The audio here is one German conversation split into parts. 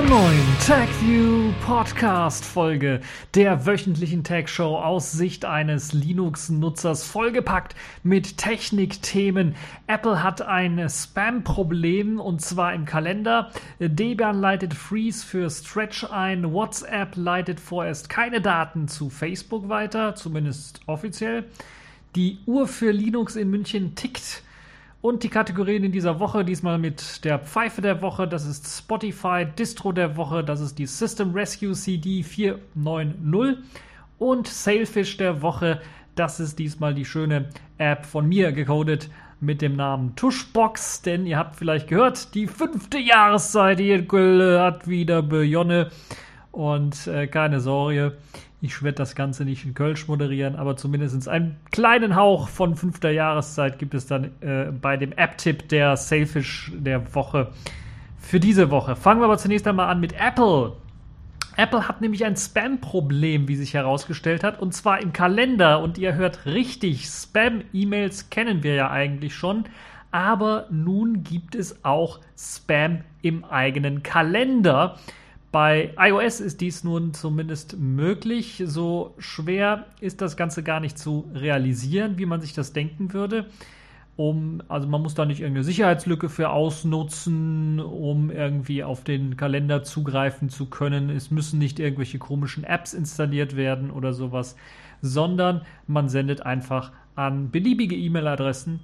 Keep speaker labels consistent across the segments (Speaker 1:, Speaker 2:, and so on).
Speaker 1: einer neuen TagView Podcast Folge der wöchentlichen Tag Show aus Sicht eines Linux-Nutzers vollgepackt mit Technikthemen. Apple hat ein Spam-Problem und zwar im Kalender. Debian leitet Freeze für Stretch ein. WhatsApp leitet vorerst keine Daten zu Facebook weiter, zumindest offiziell. Die Uhr für Linux in München tickt. Und die Kategorien in dieser Woche, diesmal mit der Pfeife der Woche, das ist Spotify, Distro der Woche, das ist die System Rescue CD 490 und Sailfish der Woche, das ist diesmal die schöne App von mir gecodet mit dem Namen Tuschbox, denn ihr habt vielleicht gehört, die fünfte Jahreszeit hat wieder Bejonne und äh, keine Sorge, ich werde das Ganze nicht in Kölsch moderieren, aber zumindest einen kleinen Hauch von fünfter Jahreszeit gibt es dann äh, bei dem App-Tipp der Sailfish der Woche für diese Woche. Fangen wir aber zunächst einmal an mit Apple. Apple hat nämlich ein Spam-Problem, wie sich herausgestellt hat, und zwar im Kalender. Und ihr hört richtig, Spam-E-Mails kennen wir ja eigentlich schon, aber nun gibt es auch Spam im eigenen Kalender. Bei iOS ist dies nun zumindest möglich. So schwer ist das Ganze gar nicht zu realisieren, wie man sich das denken würde. Um, also man muss da nicht irgendeine Sicherheitslücke für ausnutzen, um irgendwie auf den Kalender zugreifen zu können. Es müssen nicht irgendwelche komischen Apps installiert werden oder sowas, sondern man sendet einfach an beliebige E-Mail-Adressen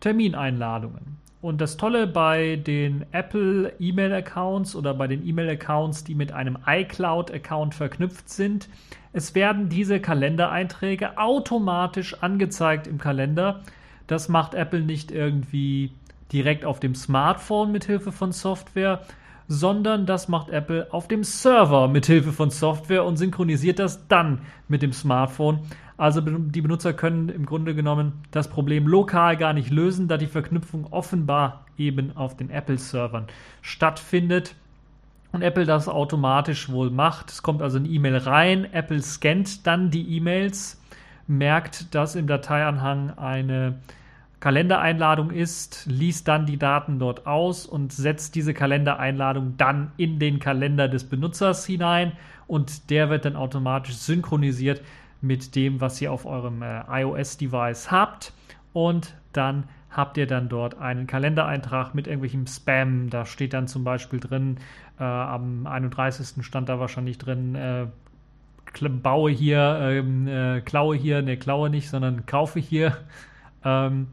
Speaker 1: Termineinladungen. Und das Tolle bei den Apple E-Mail-Accounts oder bei den E-Mail-Accounts, die mit einem iCloud-Account verknüpft sind, es werden diese Kalendereinträge automatisch angezeigt im Kalender. Das macht Apple nicht irgendwie direkt auf dem Smartphone mit Hilfe von Software, sondern das macht Apple auf dem Server mit Hilfe von Software und synchronisiert das dann mit dem Smartphone. Also die Benutzer können im Grunde genommen das Problem lokal gar nicht lösen, da die Verknüpfung offenbar eben auf den Apple-Servern stattfindet und Apple das automatisch wohl macht. Es kommt also eine E-Mail rein, Apple scannt dann die E-Mails, merkt, dass im Dateianhang eine Kalendereinladung ist, liest dann die Daten dort aus und setzt diese Kalendereinladung dann in den Kalender des Benutzers hinein und der wird dann automatisch synchronisiert mit dem, was ihr auf eurem äh, iOS-Device habt und dann habt ihr dann dort einen Kalendereintrag mit irgendwelchem Spam. Da steht dann zum Beispiel drin, äh, am 31. stand da wahrscheinlich drin, äh, baue hier, ähm, äh, klaue hier, ne, klaue nicht, sondern kaufe hier ähm,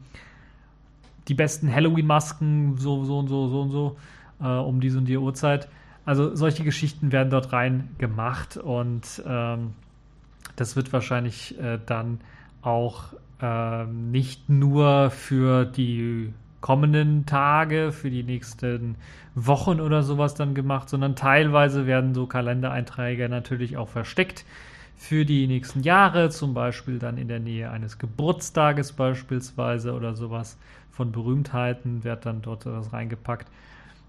Speaker 1: die besten Halloween-Masken, so, so und so, so und so, äh, um diese und die Uhrzeit. Also solche Geschichten werden dort rein gemacht und ähm, das wird wahrscheinlich äh, dann auch äh, nicht nur für die kommenden Tage, für die nächsten Wochen oder sowas dann gemacht, sondern teilweise werden so Kalendereinträge natürlich auch versteckt für die nächsten Jahre, zum Beispiel dann in der Nähe eines Geburtstages beispielsweise oder sowas von Berühmtheiten wird dann dort was reingepackt.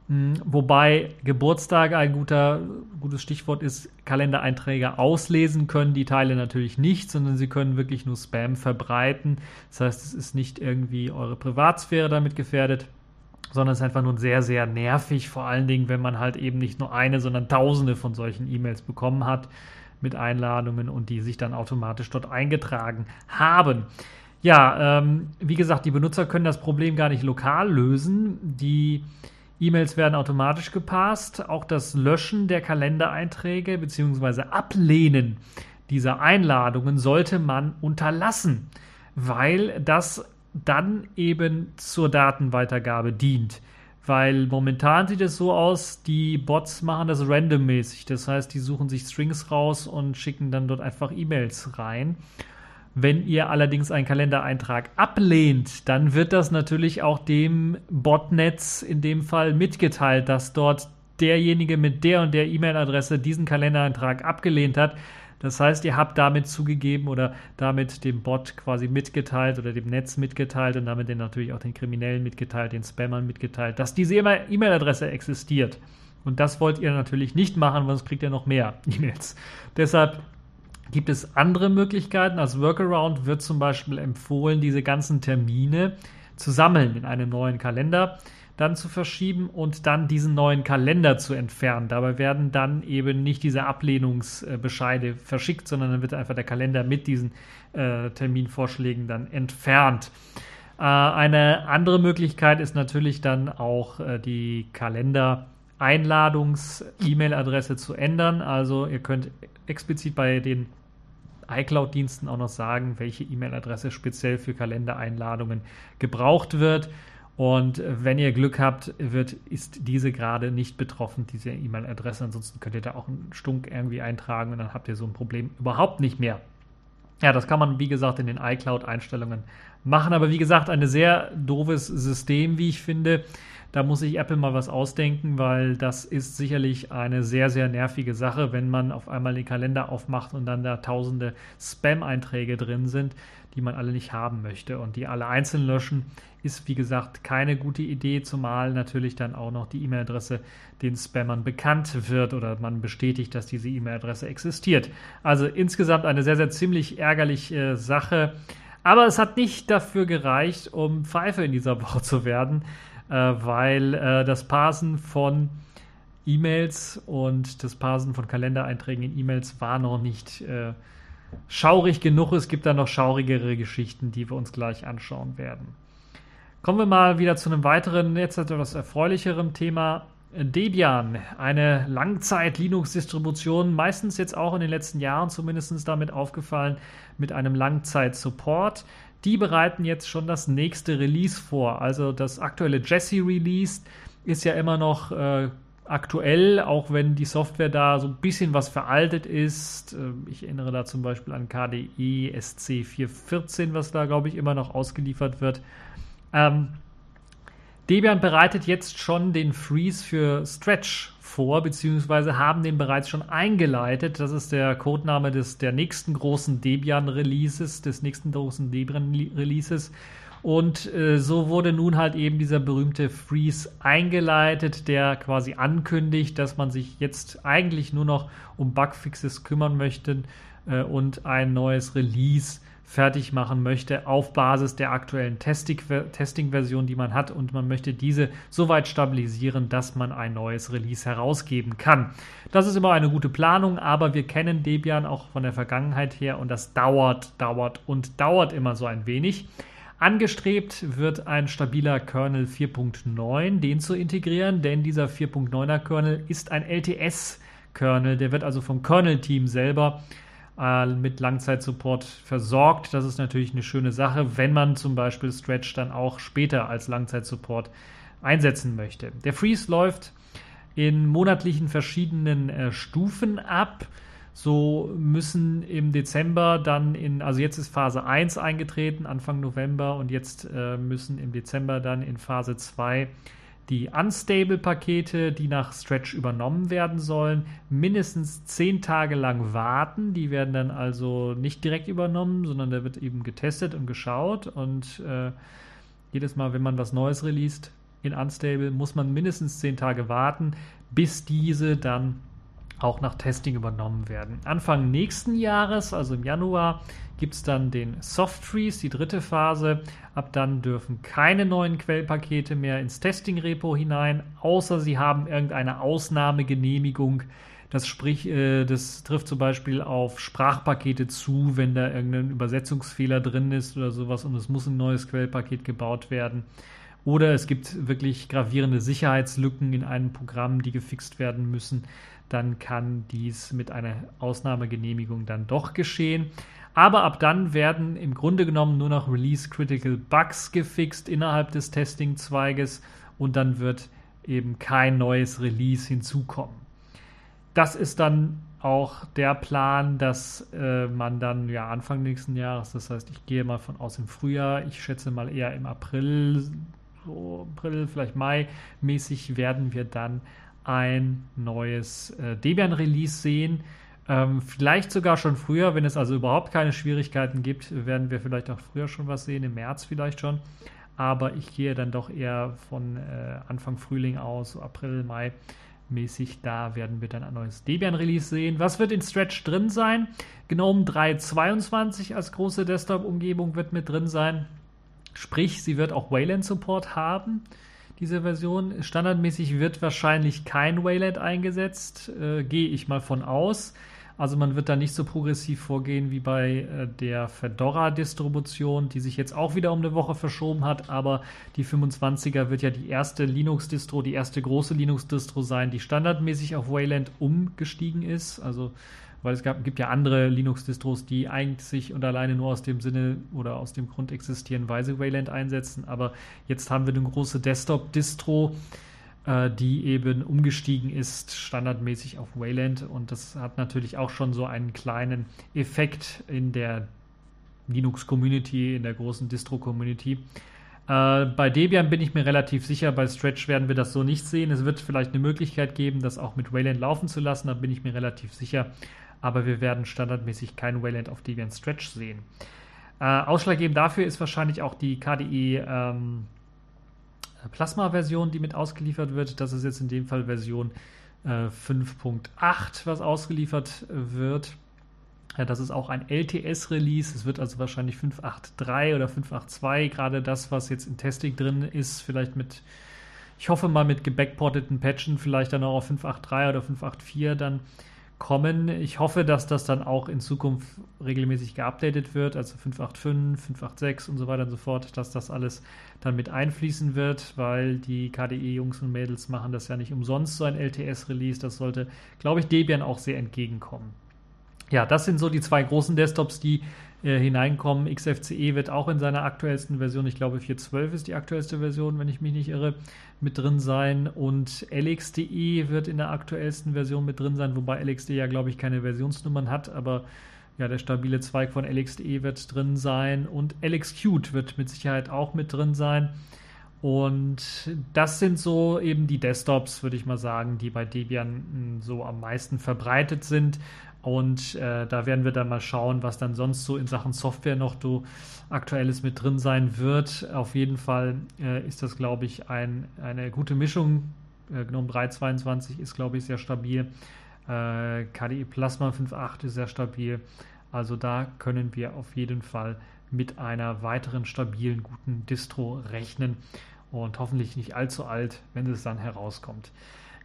Speaker 1: Hm, wobei Geburtstag ein guter, gutes Stichwort ist, Kalendereinträge auslesen können die Teile natürlich nicht, sondern sie können wirklich nur Spam verbreiten. Das heißt, es ist nicht irgendwie eure Privatsphäre damit gefährdet, sondern es ist einfach nur sehr, sehr nervig, vor allen Dingen, wenn man halt eben nicht nur eine, sondern tausende von solchen E-Mails bekommen hat mit Einladungen und die sich dann automatisch dort eingetragen haben. Ja, ähm, wie gesagt, die Benutzer können das Problem gar nicht lokal lösen. Die E-Mails werden automatisch gepasst. Auch das Löschen der Kalendereinträge bzw. Ablehnen dieser Einladungen sollte man unterlassen, weil das dann eben zur Datenweitergabe dient weil momentan sieht es so aus, die Bots machen das randommäßig. Das heißt, die suchen sich Strings raus und schicken dann dort einfach E-Mails rein. Wenn ihr allerdings einen Kalendereintrag ablehnt, dann wird das natürlich auch dem Botnetz in dem Fall mitgeteilt, dass dort derjenige mit der und der E-Mail-Adresse diesen Kalendereintrag abgelehnt hat. Das heißt, ihr habt damit zugegeben oder damit dem Bot quasi mitgeteilt oder dem Netz mitgeteilt und damit den natürlich auch den Kriminellen mitgeteilt, den Spammern mitgeteilt, dass diese E-Mail-Adresse existiert. Und das wollt ihr natürlich nicht machen, sonst kriegt ihr noch mehr E-Mails. Deshalb gibt es andere Möglichkeiten. Als Workaround wird zum Beispiel empfohlen, diese ganzen Termine zu sammeln in einem neuen Kalender. dann zu verschieben und dann diesen neuen Kalender zu entfernen. Dabei werden dann eben nicht diese Ablehnungsbescheide verschickt, sondern dann wird einfach der Kalender mit diesen äh, Terminvorschlägen dann entfernt. Äh, eine andere Möglichkeit ist natürlich dann auch äh, die Kalender-Einladungs-E-Mail-Adresse zu ändern. Also ihr könnt explizit bei den iCloud-Diensten auch noch sagen, welche E-Mail-Adresse speziell für Kalendereinladungen gebraucht wird. Und wenn ihr Glück habt, wird, ist diese gerade nicht betroffen, diese E-Mail-Adresse. Ansonsten könnt ihr da auch einen Stunk irgendwie eintragen und dann habt ihr so ein Problem überhaupt nicht mehr. Ja, das kann man, wie gesagt, in den iCloud-Einstellungen machen. Aber wie gesagt, ein sehr doofes System, wie ich finde. Da muss sich Apple mal was ausdenken, weil das ist sicherlich eine sehr, sehr nervige Sache, wenn man auf einmal den Kalender aufmacht und dann da tausende Spam-Einträge drin sind, die man alle nicht haben möchte. Und die alle einzeln löschen, ist wie gesagt keine gute Idee, zumal natürlich dann auch noch die E-Mail-Adresse den Spammern bekannt wird oder man bestätigt, dass diese E-Mail-Adresse existiert. Also insgesamt eine sehr, sehr ziemlich ärgerliche Sache. Aber es hat nicht dafür gereicht, um Pfeife in dieser Woche zu werden äh, weil äh, das Parsen von E-Mails und das Parsen von Kalendereinträgen in E-Mails war noch nicht äh, schaurig genug. Es gibt da noch schaurigere Geschichten, die wir uns gleich anschauen werden. Kommen wir mal wieder zu einem weiteren, jetzt etwas erfreulicheren Thema. Debian, eine Langzeit-Linux-Distribution, meistens jetzt auch in den letzten Jahren zumindest damit aufgefallen, mit einem Langzeit-Support die bereiten jetzt schon das nächste Release vor. Also das aktuelle Jesse Release ist ja immer noch äh, aktuell, auch wenn die Software da so ein bisschen was veraltet ist. Äh, ich erinnere da zum Beispiel an KDE SC414, was da, glaube ich, immer noch ausgeliefert wird. Ähm, Debian bereitet jetzt schon den Freeze für Stretch vor, beziehungsweise haben den bereits schon eingeleitet. Das ist der Codename des, der nächsten großen Debian-Releases, des nächsten großen Debian-Releases. Und äh, so wurde nun halt eben dieser berühmte Freeze eingeleitet, der quasi ankündigt, dass man sich jetzt eigentlich nur noch um Bugfixes kümmern möchte äh, und ein neues Release fertig machen möchte auf Basis der aktuellen Testing-Version, die man hat und man möchte diese so weit stabilisieren, dass man ein neues Release herausgeben kann. Das ist immer eine gute Planung, aber wir kennen Debian auch von der Vergangenheit her und das dauert, dauert und dauert immer so ein wenig. Angestrebt wird ein stabiler Kernel 4.9, den zu integrieren, denn dieser 4.9er Kernel ist ein LTS-Kernel, der wird also vom Kernel-Team selber äh, mit Langzeitsupport versorgt. Das ist natürlich eine schöne Sache, wenn man zum Beispiel Stretch dann auch später als Langzeitsupport einsetzen möchte. Der Freeze läuft in monatlichen verschiedenen äh, Stufen ab. So müssen im Dezember dann in, also jetzt ist Phase 1 eingetreten, Anfang November, und jetzt äh, müssen im Dezember dann in Phase 2 die Unstable-Pakete, die nach Stretch übernommen werden sollen, mindestens zehn Tage lang warten. Die werden dann also nicht direkt übernommen, sondern da wird eben getestet und geschaut. Und äh, jedes Mal, wenn man was Neues released in Unstable, muss man mindestens zehn Tage warten, bis diese dann auch nach Testing übernommen werden. Anfang nächsten Jahres, also im Januar, gibt es dann den Soft Freeze, die dritte Phase. Ab dann dürfen keine neuen Quellpakete mehr ins Testing-Repo hinein, außer sie haben irgendeine Ausnahmegenehmigung. Das sprich, äh, das trifft zum Beispiel auf Sprachpakete zu, wenn da irgendein Übersetzungsfehler drin ist oder sowas und es muss ein neues Quellpaket gebaut werden. Oder es gibt wirklich gravierende Sicherheitslücken in einem Programm, die gefixt werden müssen. Dann kann dies mit einer Ausnahmegenehmigung dann doch geschehen. Aber ab dann werden im Grunde genommen nur noch Release Critical Bugs gefixt innerhalb des Testing-Zweiges und dann wird eben kein neues Release hinzukommen. Das ist dann auch der Plan, dass äh, man dann ja Anfang nächsten Jahres, das heißt, ich gehe mal von aus im Frühjahr, ich schätze mal eher im April, so April, vielleicht Mai mäßig werden wir dann ein neues äh, Debian-Release sehen. Ähm, vielleicht sogar schon früher, wenn es also überhaupt keine Schwierigkeiten gibt, werden wir vielleicht auch früher schon was sehen, im März vielleicht schon. Aber ich gehe dann doch eher von äh, Anfang Frühling aus, so April, Mai mäßig. Da werden wir dann ein neues Debian-Release sehen. Was wird in Stretch drin sein? GNOME 3.22 als große Desktop-Umgebung wird mit drin sein. Sprich, sie wird auch Wayland-Support haben. diese Version. Standardmäßig wird wahrscheinlich kein Wayland eingesetzt, äh, gehe ich mal von aus. Also man wird da nicht so progressiv vorgehen wie bei äh, der Fedora-Distribution, die sich jetzt auch wieder um eine Woche verschoben hat, aber die 25er wird ja die erste Linux-Distro, die erste große Linux-Distro sein, die standardmäßig auf Wayland umgestiegen ist. Also weil es gab, gibt ja andere Linux-Distros, die eigentlich und alleine nur aus dem Sinne oder aus dem Grund existieren, weil sie Wayland einsetzen. Aber jetzt haben wir eine große Desktop-Distro, äh, die eben umgestiegen ist standardmäßig auf Wayland und das hat natürlich auch schon so einen kleinen Effekt in der Linux-Community, in der großen Distro-Community. Äh, bei Debian bin ich mir relativ sicher, bei Stretch werden wir das so nicht sehen. Es wird vielleicht eine Möglichkeit geben, das auch mit Wayland laufen zu lassen, da bin ich mir relativ sicher. Aber wir werden standardmäßig kein Wayland auf Debian Stretch sehen. Äh, ausschlaggebend dafür ist wahrscheinlich auch die KDE ähm, Plasma-Version, die mit ausgeliefert wird. Das ist jetzt in dem Fall Version äh, 5.8, was ausgeliefert wird. Ja, das ist auch ein LTS-Release. Es wird also wahrscheinlich 5.8.3 oder 5.8.2, gerade das, was jetzt in Testing drin ist, vielleicht mit, ich hoffe mal mit gebackporteten Patchen, vielleicht dann auch auf 5.8.3 oder 5.8.4 dann kommen. Ich hoffe, dass das dann auch in Zukunft regelmäßig geupdatet wird, also 585, 586 und so weiter und so fort, dass das alles dann mit einfließen wird, weil die KDE-Jungs und Mädels machen das ja nicht umsonst, so ein LTS-Release. Das sollte, glaube ich, Debian auch sehr entgegenkommen. Ja, das sind so die zwei großen Desktops, die äh, hineinkommen. XFCE wird auch in seiner aktuellsten Version, ich glaube 4.12 ist die aktuellste Version, wenn ich mich nicht irre, mit drin sein. Und LXDE wird in der aktuellsten Version mit drin sein, wobei LXDE ja, glaube ich, keine Versionsnummern hat, aber ja, der stabile Zweig von LXDE wird drin sein und LXQt wird mit Sicherheit auch mit drin sein. Und das sind so eben die Desktops, würde ich mal sagen, die bei Debian hm, so am meisten verbreitet sind. Und äh, da werden wir dann mal schauen, was dann sonst so in Sachen Software noch so aktuelles mit drin sein wird. Auf jeden Fall äh, ist das, glaube ich, ein, eine gute Mischung. Äh, GNOME 3.22 ist, glaube ich, sehr stabil. Äh, KDE Plasma 5.8 ist sehr stabil. Also da können wir auf jeden Fall mit einer weiteren stabilen, guten Distro rechnen und hoffentlich nicht allzu alt, wenn es dann herauskommt.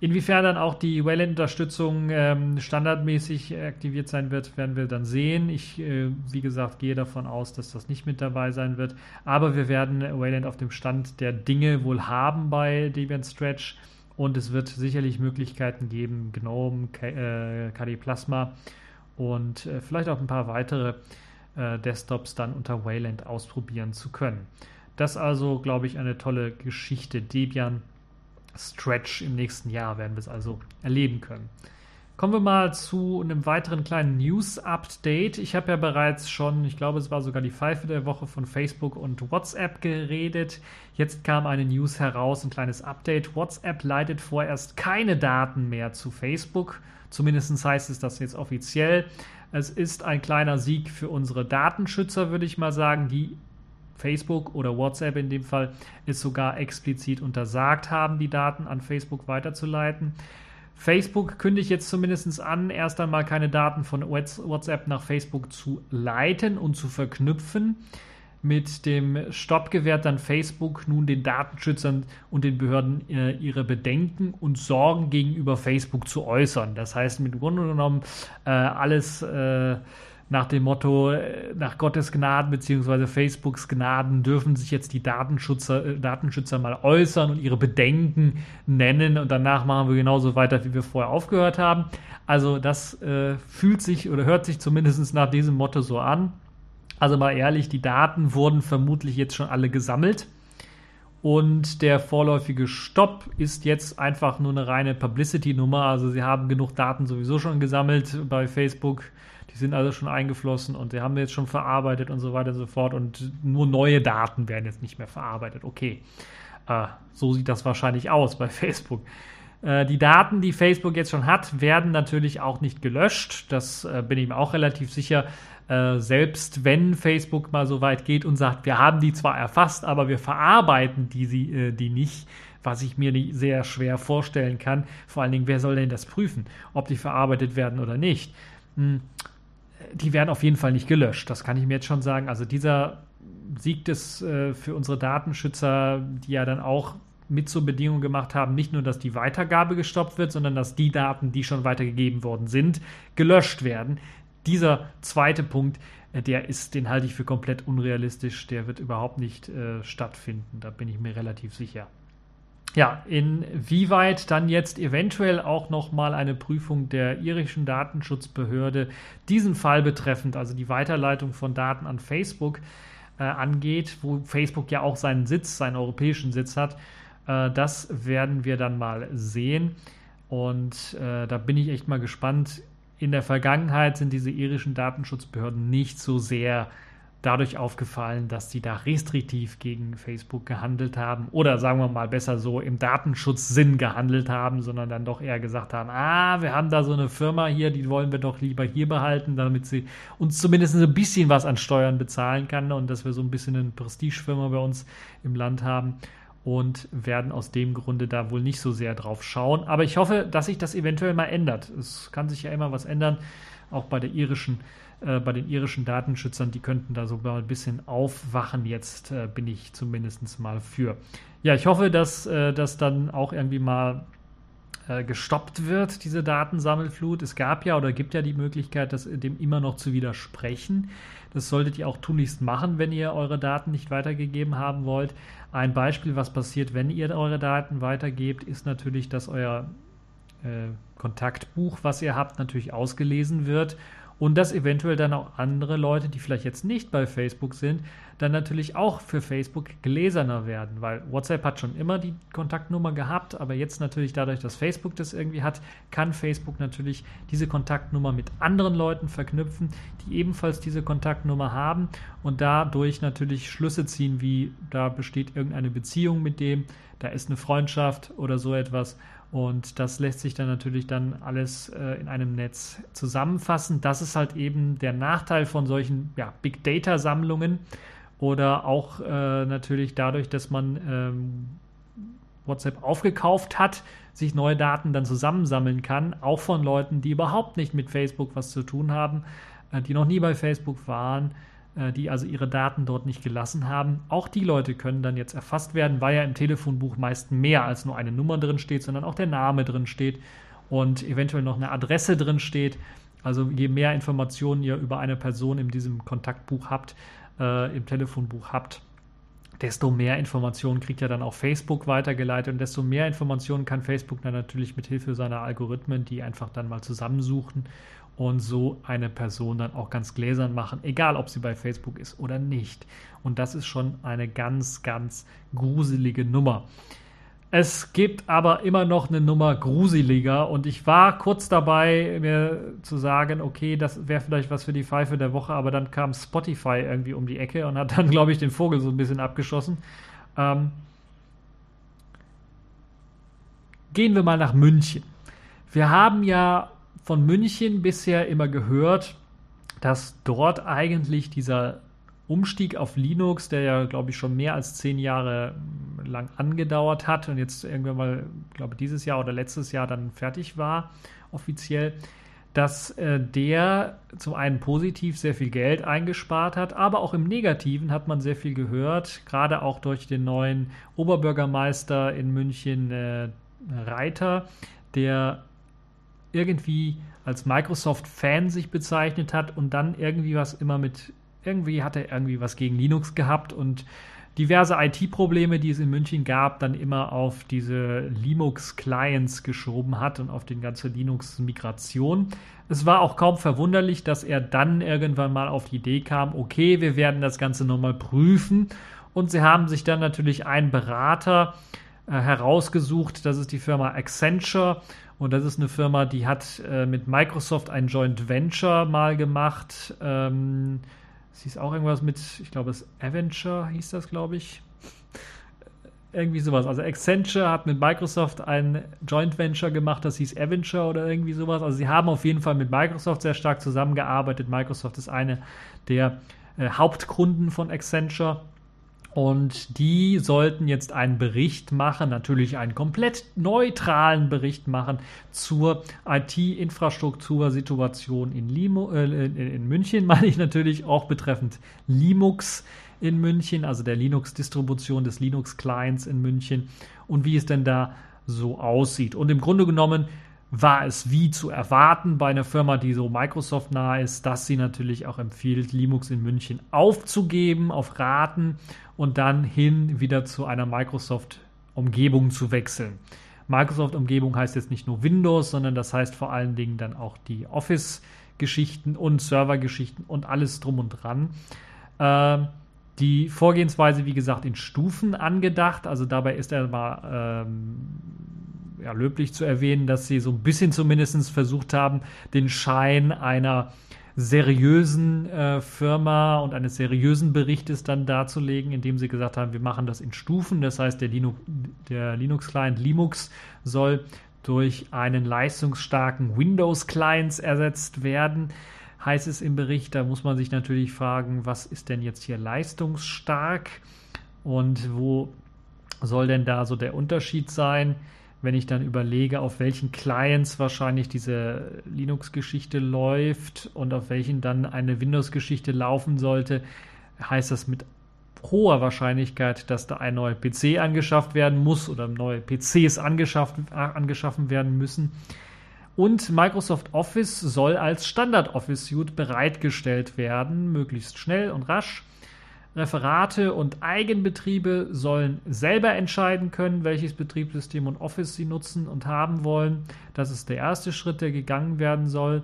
Speaker 1: Inwiefern dann auch die Wayland-Unterstützung ähm, standardmäßig aktiviert sein wird, werden wir dann sehen. Ich, äh, wie gesagt, gehe davon aus, dass das nicht mit dabei sein wird. Aber wir werden Wayland auf dem Stand der Dinge wohl haben bei Debian Stretch. Und es wird sicherlich Möglichkeiten geben, GNOME, K äh, KD Plasma und äh, vielleicht auch ein paar weitere äh, Desktops dann unter Wayland ausprobieren zu können. Das also, glaube ich, eine tolle Geschichte. Debian Stretch im nächsten Jahr werden wir es also erleben können. Kommen wir mal zu einem weiteren kleinen News-Update. Ich habe ja bereits schon, ich glaube, es war sogar die Pfeife der Woche von Facebook und WhatsApp geredet. Jetzt kam eine News heraus, ein kleines Update. WhatsApp leitet vorerst keine Daten mehr zu Facebook. Zumindest heißt es das jetzt offiziell. Es ist ein kleiner Sieg für unsere Datenschützer, würde ich mal sagen, die Facebook oder WhatsApp in dem Fall es sogar explizit untersagt haben, die Daten an Facebook weiterzuleiten. Facebook kündigt jetzt zumindest an, erst einmal keine Daten von WhatsApp nach Facebook zu leiten und zu verknüpfen. Mit dem Stopp gewährt dann Facebook nun den Datenschützern und den Behörden äh, ihre Bedenken und Sorgen gegenüber Facebook zu äußern. Das heißt, mit Grunde genommen äh, alles äh, nach dem Motto, äh, nach Gottes Gnaden bzw. Facebooks Gnaden dürfen sich jetzt die Datenschützer, äh, Datenschützer mal äußern und ihre Bedenken nennen und danach machen wir genauso weiter, wie wir vorher aufgehört haben. Also das äh, fühlt sich oder hört sich zumindest nach diesem Motto so an. Also mal ehrlich, die Daten wurden vermutlich jetzt schon alle gesammelt. Und der vorläufige Stopp ist jetzt einfach nur eine reine Publicity-Nummer. Also sie haben genug Daten sowieso schon gesammelt bei Facebook die sind alle schon eingeflossen und die haben jetzt schon verarbeitet und so weiter und so fort und nur neue Daten werden jetzt nicht mehr verarbeitet. Okay, äh, so sieht das wahrscheinlich aus bei Facebook. Äh, die Daten, die Facebook jetzt schon hat, werden natürlich auch nicht gelöscht. Das äh, bin ich mir auch relativ sicher. Äh, selbst wenn Facebook mal so weit geht und sagt, wir haben die zwar erfasst, aber wir verarbeiten die, äh, die nicht, was ich mir sehr schwer vorstellen kann. Vor allen Dingen, wer soll denn das prüfen, ob die verarbeitet werden oder nicht? Die werden auf jeden Fall nicht gelöscht. Das kann ich mir jetzt schon sagen. Also dieser Sieg des äh, für unsere Datenschützer, die ja dann auch mit zur Bedingung gemacht haben, nicht nur, dass die Weitergabe gestoppt wird, sondern dass die Daten, die schon weitergegeben worden sind, gelöscht werden. Dieser zweite Punkt, äh, der ist, den halte ich für komplett unrealistisch. Der wird überhaupt nicht äh, stattfinden. Da bin ich mir relativ sicher. Ja, inwieweit dann jetzt eventuell auch nochmal eine Prüfung der irischen Datenschutzbehörde diesen Fall betreffend, also die Weiterleitung von Daten an Facebook äh, angeht, wo Facebook ja auch seinen Sitz, seinen europäischen Sitz hat, äh, das werden wir dann mal sehen. Und äh, da bin ich echt mal gespannt. In der Vergangenheit sind diese irischen Datenschutzbehörden nicht so sehr dadurch aufgefallen, dass sie da restriktiv gegen Facebook gehandelt haben oder sagen wir mal besser so im Datenschutzsinn gehandelt haben, sondern dann doch eher gesagt haben, ah, wir haben da so eine Firma hier, die wollen wir doch lieber hier behalten, damit sie uns zumindest ein bisschen was an Steuern bezahlen kann und dass wir so ein bisschen eine Prestigefirma bei uns im Land haben und werden aus dem Grunde da wohl nicht so sehr drauf schauen. Aber ich hoffe, dass sich das eventuell mal ändert. Es kann sich ja immer was ändern, auch bei der irischen äh, bei den irischen Datenschützern, die könnten da sogar ein bisschen aufwachen. Jetzt äh, bin ich zumindest mal für. Ja, ich hoffe, dass äh, das dann auch irgendwie mal äh, gestoppt wird, diese Datensammelflut. Es gab ja oder gibt ja die Möglichkeit, das dem immer noch zu widersprechen. Das solltet ihr auch tunlichst machen, wenn ihr eure Daten nicht weitergegeben haben wollt. Ein Beispiel, was passiert, wenn ihr eure Daten weitergebt, ist natürlich, dass euer äh, Kontaktbuch, was ihr habt, natürlich ausgelesen wird und dass eventuell dann auch andere Leute, die vielleicht jetzt nicht bei Facebook sind, dann natürlich auch für Facebook gläserner werden, weil WhatsApp hat schon immer die Kontaktnummer gehabt, aber jetzt natürlich dadurch, dass Facebook das irgendwie hat, kann Facebook natürlich diese Kontaktnummer mit anderen Leuten verknüpfen, die ebenfalls diese Kontaktnummer haben und dadurch natürlich Schlüsse ziehen, wie da besteht irgendeine Beziehung mit dem, da ist eine Freundschaft oder so etwas und das lässt sich dann natürlich dann alles äh, in einem Netz zusammenfassen. Das ist halt eben der Nachteil von solchen ja, Big Data-Sammlungen oder auch äh, natürlich dadurch, dass man ähm, WhatsApp aufgekauft hat, sich neue Daten dann zusammensammeln kann, auch von Leuten, die überhaupt nicht mit Facebook was zu tun haben, äh, die noch nie bei Facebook waren die also ihre Daten dort nicht gelassen haben. Auch die Leute können dann jetzt erfasst werden, weil ja im Telefonbuch meist mehr als nur eine Nummer drin steht, sondern auch der Name drin steht und eventuell noch eine Adresse drin steht. Also je mehr Informationen ihr über eine Person in diesem Kontaktbuch habt, äh, im Telefonbuch habt, desto mehr Informationen kriegt ja dann auch Facebook weitergeleitet und desto mehr Informationen kann Facebook dann natürlich mit Hilfe seiner Algorithmen, die einfach dann mal zusammensuchen und so eine Person dann auch ganz gläsern machen, egal ob sie bei Facebook ist oder nicht. Und das ist schon eine ganz, ganz gruselige Nummer. Es gibt aber immer noch eine Nummer gruseliger und ich war kurz dabei, mir zu sagen, okay, das wäre vielleicht was für die Pfeife der Woche, aber dann kam Spotify irgendwie um die Ecke und hat dann, glaube ich, den Vogel so ein bisschen abgeschossen. Ähm, gehen wir mal nach München. Wir haben ja von München bisher immer gehört, dass dort eigentlich dieser Umstieg auf Linux, der ja, glaube ich, schon mehr als zehn Jahre lang angedauert hat und jetzt irgendwann mal, glaube ich, dieses Jahr oder letztes Jahr dann fertig war, offiziell, dass äh, der zum einen positiv sehr viel Geld eingespart hat, aber auch im Negativen hat man sehr viel gehört, gerade auch durch den neuen Oberbürgermeister in München, äh, Reiter, der irgendwie als Microsoft-Fan sich bezeichnet hat und dann irgendwie was immer mit, irgendwie hat er irgendwie was gegen Linux gehabt und diverse IT-Probleme, die es in München gab, dann immer auf diese Linux-Clients geschoben hat und auf den ganze Linux-Migration. Es war auch kaum verwunderlich, dass er dann irgendwann mal auf die Idee kam, okay, wir werden das Ganze nochmal prüfen. Und sie haben sich dann natürlich einen Berater äh, herausgesucht, das ist die Firma Accenture. Und das ist eine Firma, die hat äh, mit Microsoft ein Joint Venture mal gemacht. Ähm, sie ist auch irgendwas mit, ich glaube, es Avenger hieß das, glaube ich. irgendwie sowas. Also Accenture hat mit Microsoft ein Joint Venture gemacht, das hieß Avenger oder irgendwie sowas. Also sie haben auf jeden Fall mit Microsoft sehr stark zusammengearbeitet. Microsoft ist eine der äh, Hauptkunden von Accenture. Und die sollten jetzt einen Bericht machen, natürlich einen komplett neutralen Bericht machen zur IT-Infrastruktursituation in, äh, in München, meine ich natürlich auch betreffend Linux in München, also der Linux-Distribution des Linux-Clients in München und wie es denn da so aussieht. Und im Grunde genommen war es wie zu erwarten bei einer Firma, die so Microsoft nah ist, dass sie natürlich auch empfiehlt, Linux in München aufzugeben auf Raten und dann hin wieder zu einer Microsoft-Umgebung zu wechseln. Microsoft-Umgebung heißt jetzt nicht nur Windows, sondern das heißt vor allen Dingen dann auch die Office-Geschichten und Server-Geschichten und alles drum und dran. Äh, die Vorgehensweise, wie gesagt, in Stufen angedacht. Also dabei ist er mal ähm, ja, löblich zu erwähnen, dass sie so ein bisschen zumindest versucht haben, den Schein einer seriösen äh, Firma und eines seriösen Berichtes dann darzulegen, indem sie gesagt haben, wir machen das in Stufen. Das heißt, der, Linux, der Linux-Client Linux soll durch einen leistungsstarken Windows-Clients ersetzt werden, heißt es im Bericht. Da muss man sich natürlich fragen, was ist denn jetzt hier leistungsstark und wo soll denn da so der Unterschied sein? Wenn ich dann überlege, auf welchen Clients wahrscheinlich diese Linux-Geschichte läuft und auf welchen dann eine Windows-Geschichte laufen sollte, heißt das mit hoher Wahrscheinlichkeit, dass da ein neuer PC angeschafft werden muss oder neue PCs angeschafft, angeschaffen werden müssen. Und Microsoft Office soll als Standard Office Suite bereitgestellt werden, möglichst schnell und rasch. Referate und Eigenbetriebe sollen selber entscheiden können, welches Betriebssystem und Office sie nutzen und haben wollen. Das ist der erste Schritt, der gegangen werden soll.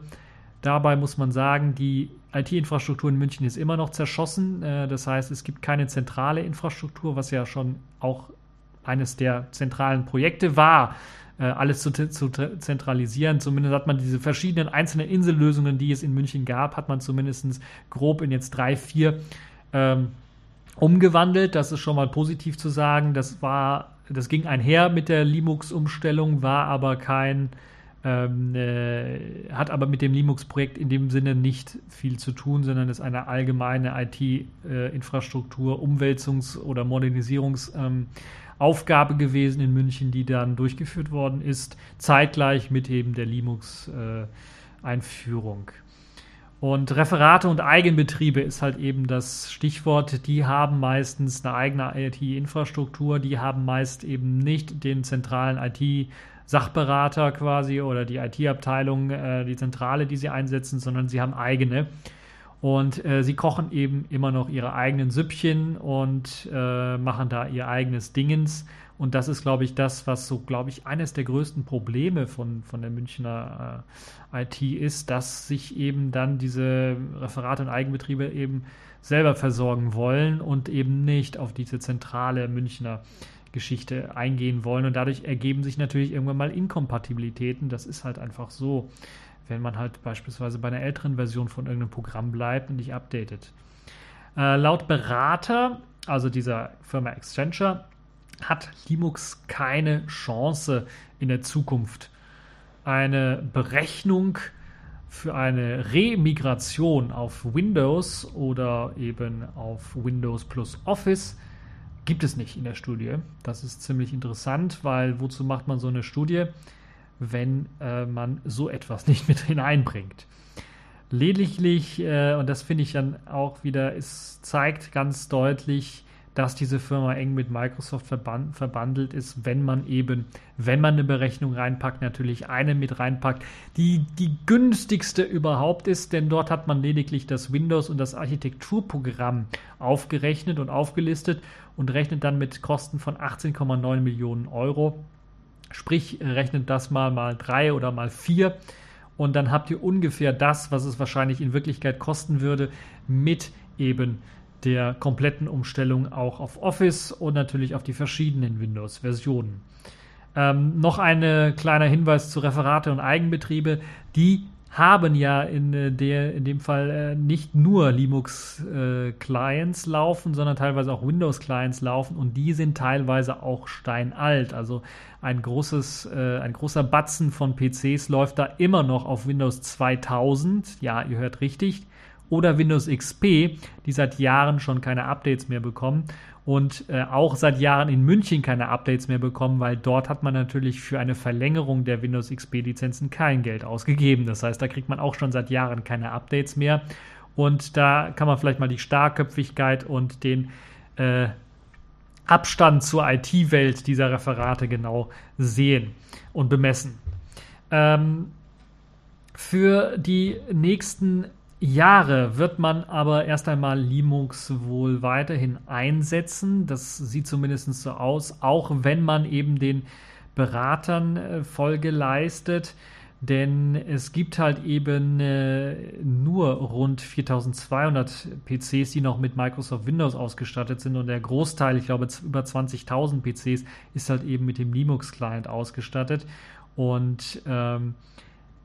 Speaker 1: Dabei muss man sagen, die IT-Infrastruktur in München ist immer noch zerschossen. Äh, das heißt, es gibt keine zentrale Infrastruktur, was ja schon auch eines der zentralen Projekte war, äh, alles zu, zu zentralisieren. Zumindest hat man diese verschiedenen einzelnen Insellösungen, die es in München gab, hat man zumindest grob in jetzt drei, vier ähm, umgewandelt. Das ist schon mal positiv zu sagen. Das war, das ging einher mit der Linux-Umstellung, war aber kein, ähm, äh, hat aber mit dem Linux-Projekt in dem Sinne nicht viel zu tun, sondern ist eine allgemeine IT-Infrastruktur, Umwälzungs- oder Modernisierungsaufgabe ähm, gewesen in München, die dann durchgeführt worden ist, zeitgleich mit eben der Linux-Einführung. Äh, und Referate und Eigenbetriebe ist halt eben das Stichwort. Die haben meistens eine eigene IT-Infrastruktur, die haben meist eben nicht den zentralen IT-Sachberater quasi oder die IT-Abteilung, äh, die Zentrale, die sie einsetzen, sondern sie haben eigene. Und äh, sie kochen eben immer noch ihre eigenen Süppchen und äh, machen da ihr eigenes Dingens. Und das ist, glaube ich, das, was so, glaube ich, eines der größten Probleme von, von der Münchner äh, IT ist, dass sich eben dann diese Referate und Eigenbetriebe eben selber versorgen wollen und eben nicht auf diese zentrale Münchner Geschichte eingehen wollen. Und dadurch ergeben sich natürlich irgendwann mal Inkompatibilitäten. Das ist halt einfach so, wenn man halt beispielsweise bei einer älteren Version von irgendeinem Programm bleibt und nicht updatet. Äh, laut Berater, also dieser Firma Accenture, hat Linux keine Chance in der Zukunft. Eine Berechnung für eine Remigration auf Windows oder eben auf Windows plus Office gibt es nicht in der Studie. Das ist ziemlich interessant, weil wozu macht man so eine Studie, wenn äh, man so etwas nicht mit hineinbringt? Lediglich, äh, und das finde ich dann auch wieder, es zeigt ganz deutlich, dass diese Firma eng mit Microsoft verband, verbandelt ist, wenn man eben, wenn man eine Berechnung reinpackt, natürlich eine mit reinpackt, die die günstigste überhaupt ist, denn dort hat man lediglich das Windows und das Architekturprogramm aufgerechnet und aufgelistet und rechnet dann mit Kosten von 18,9 Millionen Euro. Sprich, rechnet das mal mal drei oder mal vier und dann habt ihr ungefähr das, was es wahrscheinlich in Wirklichkeit kosten würde, mit eben der kompletten Umstellung auch auf Office und natürlich auf die verschiedenen Windows-Versionen. Ähm, noch ein kleiner Hinweis zu Referate und Eigenbetriebe. Die haben ja in, äh, der, in dem Fall äh, nicht nur Linux-Clients äh, laufen, sondern teilweise auch Windows-Clients laufen und die sind teilweise auch steinalt. Also ein, großes, äh, ein großer Batzen von PCs läuft da immer noch auf Windows 2000. Ja, ihr hört richtig oder Windows XP, die seit Jahren schon keine Updates mehr bekommen und äh, auch seit Jahren in München keine Updates mehr bekommen, weil dort hat man natürlich für eine Verlängerung der Windows XP-Lizenzen kein Geld ausgegeben. Das heißt, da kriegt man auch schon seit Jahren keine Updates mehr. Und da kann man vielleicht mal die Starrköpfigkeit und den äh, Abstand zur IT-Welt dieser Referate genau sehen und bemessen. Ähm, für die nächsten Jahre wird man aber erst einmal Linux wohl weiterhin einsetzen. Das sieht zumindest so aus, auch wenn man eben den Beratern äh, Folge leistet. Denn es gibt halt eben äh, nur rund 4200 PCs, die noch mit Microsoft Windows ausgestattet sind. Und der Großteil, ich glaube über 20.000 PCs, ist halt eben mit dem Linux-Client ausgestattet. Und ähm,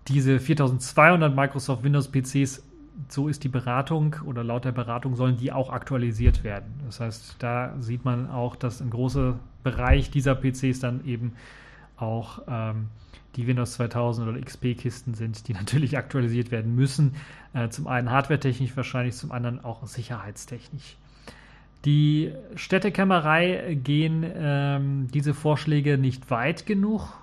Speaker 1: diese 4200 Microsoft Windows PCs so ist die Beratung oder laut der Beratung sollen die auch aktualisiert werden. Das heißt, da sieht man auch, dass ein großer Bereich dieser PCs dann eben auch ähm, die Windows 2000 oder XP-Kisten sind, die natürlich aktualisiert werden müssen. Äh, zum einen hardwaretechnisch wahrscheinlich, zum anderen auch sicherheitstechnisch. Die Städtekämmerei gehen ähm, diese Vorschläge nicht weit genug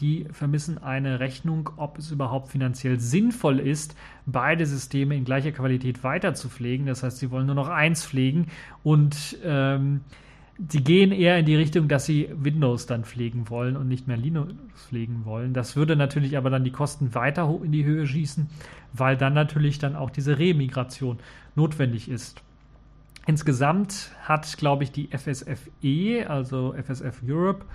Speaker 1: die vermissen eine Rechnung, ob es überhaupt finanziell sinnvoll ist, beide Systeme in gleicher Qualität weiter zu pflegen. Das heißt, sie wollen nur noch eins pflegen und ähm, sie gehen eher in die Richtung, dass sie Windows dann pflegen wollen und nicht mehr Linux pflegen wollen. Das würde natürlich aber dann die Kosten weiter in die Höhe schießen, weil dann natürlich dann auch diese Remigration notwendig ist. Insgesamt hat, glaube ich, die FSFE, also FSF Europe,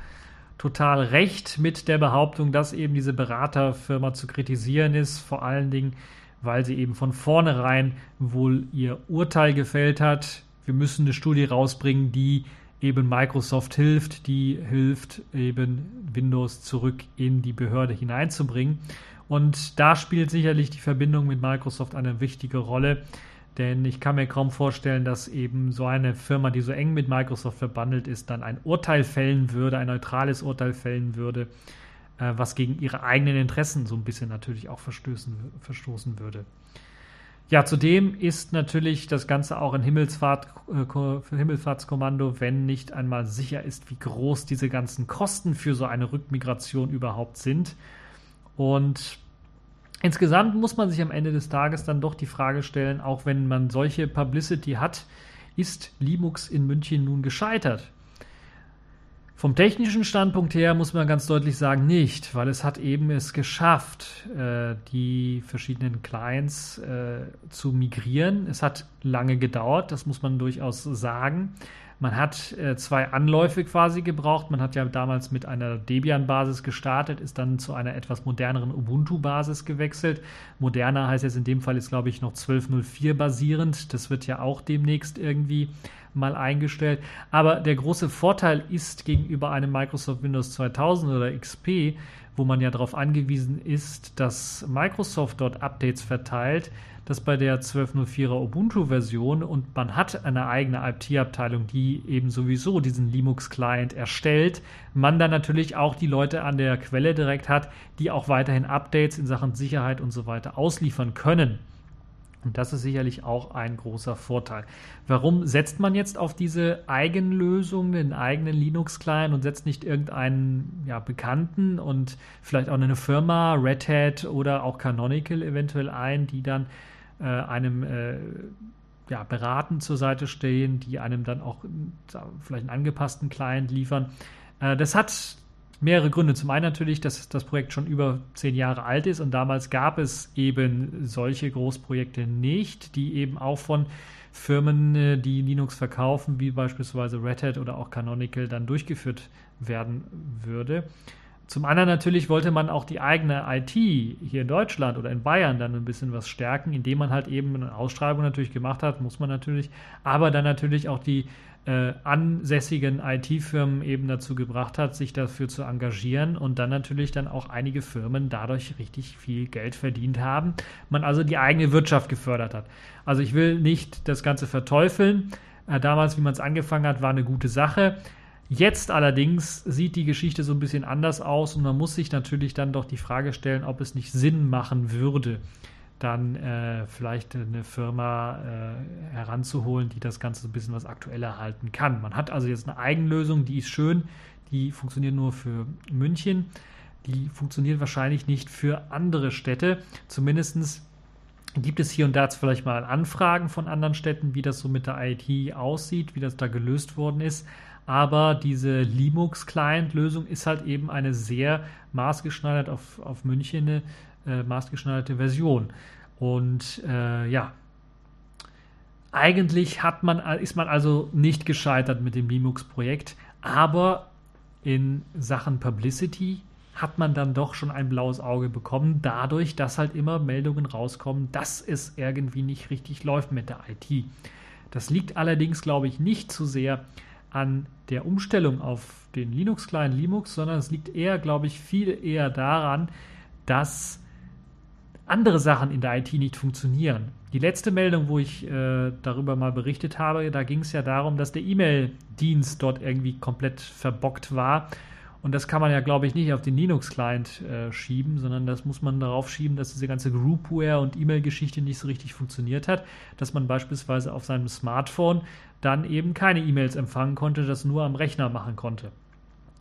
Speaker 1: total recht mit der Behauptung, dass eben diese Beraterfirma zu kritisieren ist, vor allen Dingen, weil sie eben von vornherein wohl ihr Urteil gefällt hat. Wir müssen eine Studie rausbringen, die eben Microsoft hilft, die hilft eben Windows zurück in die Behörde hineinzubringen. Und da spielt sicherlich die Verbindung mit Microsoft eine wichtige Rolle. Denn ich kann mir kaum vorstellen, dass eben so eine Firma, die so eng mit Microsoft verbandelt ist, dann ein Urteil fällen würde, ein neutrales Urteil fällen würde, äh, was gegen ihre eigenen Interessen so ein bisschen natürlich auch verstoßen würde. Ja, zudem ist natürlich das Ganze auch ein Himmelsfahrt, äh, Himmelfahrtskommando, wenn nicht einmal sicher ist, wie groß diese ganzen Kosten für so eine Rückmigration überhaupt sind. Und Insgesamt muss man sich am Ende des Tages dann doch die Frage stellen, auch wenn man solche Publicity hat, ist Linux in München nun gescheitert? Vom technischen Standpunkt her muss man ganz deutlich sagen, nicht, weil es hat eben es geschafft, äh, die verschiedenen Clients äh, zu migrieren. Es hat lange gedauert, das muss man durchaus sagen. Man hat äh, zwei Anläufe quasi gebraucht. Man hat ja damals mit einer Debian-Basis gestartet, ist dann zu einer etwas moderneren Ubuntu-Basis gewechselt. Moderner heißt jetzt in dem Fall ist, glaube ich, noch 12.04 basierend. Das wird ja auch demnächst irgendwie mal eingestellt. Aber der große Vorteil ist gegenüber einem Microsoft Windows 2000 oder XP, wo man ja darauf angewiesen ist, dass Microsoft dort Updates verteilt, dass bei der 12.04er Ubuntu-Version und man hat eine eigene IT-Abteilung, die eben sowieso diesen Linux-Client erstellt, man dann natürlich auch die Leute an der Quelle direkt hat, die auch weiterhin Updates in Sachen Sicherheit und so weiter ausliefern können. Und das ist sicherlich auch ein großer Vorteil. Warum setzt man jetzt auf diese Eigenlösung, den eigenen Linux-Client und setzt nicht irgendeinen ja, Bekannten und vielleicht auch eine Firma, Red Hat oder auch Canonical eventuell ein, die dann äh, einem äh, ja, beraten zur Seite stehen, die einem dann auch vielleicht einen angepassten Client liefern. Äh, das hat mehrere Gründe. Zum einen natürlich, dass das Projekt schon über zehn Jahre alt ist und damals gab es eben solche Großprojekte nicht, die eben auch von Firmen, äh, die Linux verkaufen, wie beispielsweise Red Hat oder auch Canonical, dann durchgeführt werden würde. Zum anderen natürlich wollte man auch die eigene IT hier in Deutschland oder in Bayern dann ein bisschen was stärken, indem man halt eben eine Ausschreibung natürlich gemacht hat, muss man natürlich, aber dann natürlich auch die äh, ansässigen IT-Firmen eben dazu gebracht hat, sich dafür zu engagieren und dann natürlich dann auch einige Firmen dadurch richtig viel Geld verdient haben. Man also die eigene Wirtschaft gefördert hat. Also ich will nicht das Ganze verteufeln. Äh, damals, wie man es angefangen hat, war eine gute Sache. Jetzt allerdings sieht die Geschichte so ein bisschen anders aus und man muss sich natürlich dann doch die Frage stellen, ob es nicht Sinn machen würde, dann äh, vielleicht eine Firma äh, heranzuholen, die das Ganze ein bisschen was aktueller halten kann. Man hat also jetzt eine Eigenlösung, die ist schön, die funktioniert nur für München, die funktioniert wahrscheinlich nicht für andere Städte. Zumindest gibt es hier und da vielleicht mal Anfragen von anderen Städten, wie das so mit der IT aussieht, wie das da gelöst worden ist. Aber diese Linux-Client-Lösung ist halt eben eine sehr maßgeschneidert auf, auf München äh, maßgeschneiderte Version. Und äh, ja, eigentlich hat man, ist man also nicht gescheitert mit dem Linux-Projekt, aber in Sachen Publicity hat man dann doch schon ein blaues Auge bekommen, dadurch, dass halt immer Meldungen rauskommen, dass es irgendwie nicht richtig läuft mit der IT. Das liegt allerdings, glaube ich, nicht zu sehr an der Umstellung auf den Linux-Client Linux, sondern es liegt eher, glaube ich, viel eher daran, dass andere Sachen in der IT nicht funktionieren. Die letzte Meldung, wo ich äh, darüber mal berichtet habe, da ging es ja darum, dass der E-Mail-Dienst dort irgendwie komplett verbockt war. Und das kann man ja, glaube ich, nicht auf den Linux-Client äh, schieben, sondern das muss man darauf schieben, dass diese ganze Groupware und E-Mail-Geschichte nicht so richtig funktioniert hat, dass man beispielsweise auf seinem Smartphone dann eben keine E-Mails empfangen konnte, das nur am Rechner machen konnte.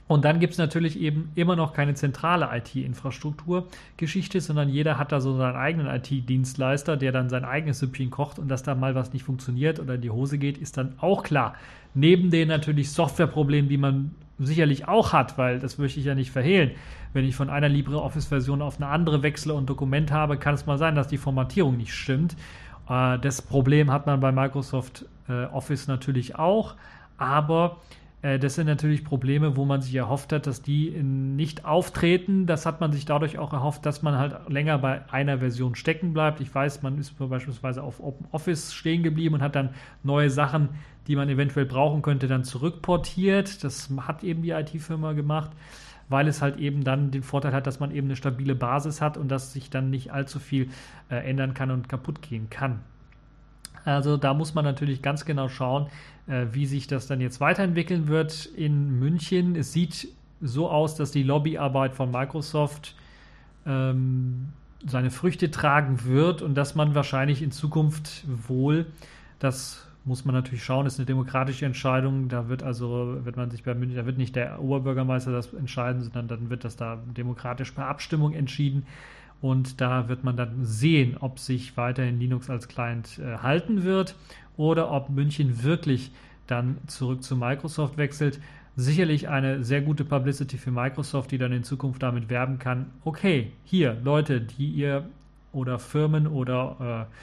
Speaker 1: Und dann gibt es natürlich eben immer noch keine zentrale IT-Infrastruktur-Geschichte, sondern jeder hat da so seinen eigenen IT-Dienstleister, der dann sein eigenes Süppchen kocht und dass da mal was nicht funktioniert oder in die Hose geht, ist dann auch klar. Neben den natürlich Softwareproblemen, die man sicherlich auch hat, weil das möchte ich ja nicht verhehlen. Wenn ich von einer LibreOffice-Version auf eine andere wechsle und Dokument habe, kann es mal sein, dass die Formatierung nicht stimmt. Äh, das Problem hat man bei Microsoft äh, Office natürlich auch, aber das sind natürlich Probleme, wo man sich erhofft hat, dass die nicht auftreten. Das hat man sich dadurch auch erhofft, dass man halt länger bei einer Version stecken bleibt. Ich weiß, man ist beispielsweise auf OpenOffice stehen geblieben und hat dann neue Sachen, die man eventuell brauchen könnte, dann zurückportiert. Das hat eben die IT-Firma gemacht, weil es halt eben dann den Vorteil hat, dass man eben eine stabile Basis hat und dass sich dann nicht allzu viel äh, ändern kann und kaputt gehen kann. Also da muss man natürlich ganz genau schauen, äh, wie sich das dann jetzt weiterentwickeln wird in München. Es sieht so aus, dass die Lobbyarbeit von Microsoft ähm, seine Früchte tragen wird und dass man wahrscheinlich in Zukunft wohl, das muss man natürlich schauen, ist eine demokratische Entscheidung. Da wird also, wird man sich bei München, da wird nicht der Oberbürgermeister das entscheiden, sondern dann wird das da demokratisch per Abstimmung entschieden. Und da wird man dann sehen, ob sich weiterhin Linux als Client äh, halten wird oder ob München wirklich dann zurück zu Microsoft wechselt. Sicherlich eine sehr gute Publicity für Microsoft, die dann in Zukunft damit werben kann. Okay, hier Leute, die ihr oder Firmen oder äh,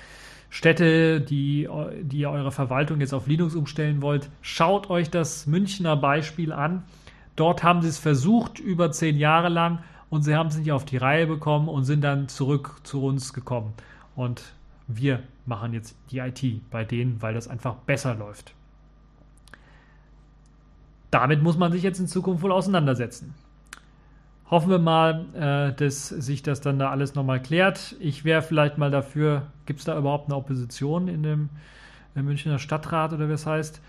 Speaker 1: Städte, die, die ihr eure Verwaltung jetzt auf Linux umstellen wollt, schaut euch das Münchner Beispiel an. Dort haben sie es versucht über zehn Jahre lang und sie haben es nicht auf die Reihe bekommen und sind dann zurück zu uns gekommen. Und wir machen jetzt die IT bei denen, weil das einfach besser läuft. Damit muss man sich jetzt in Zukunft wohl auseinandersetzen. Hoffen wir mal, äh, dass sich das dann da alles nochmal klärt. Ich wäre vielleicht mal dafür, gibt es da überhaupt eine Opposition in dem Münchner Stadtrat oder wie es heißt?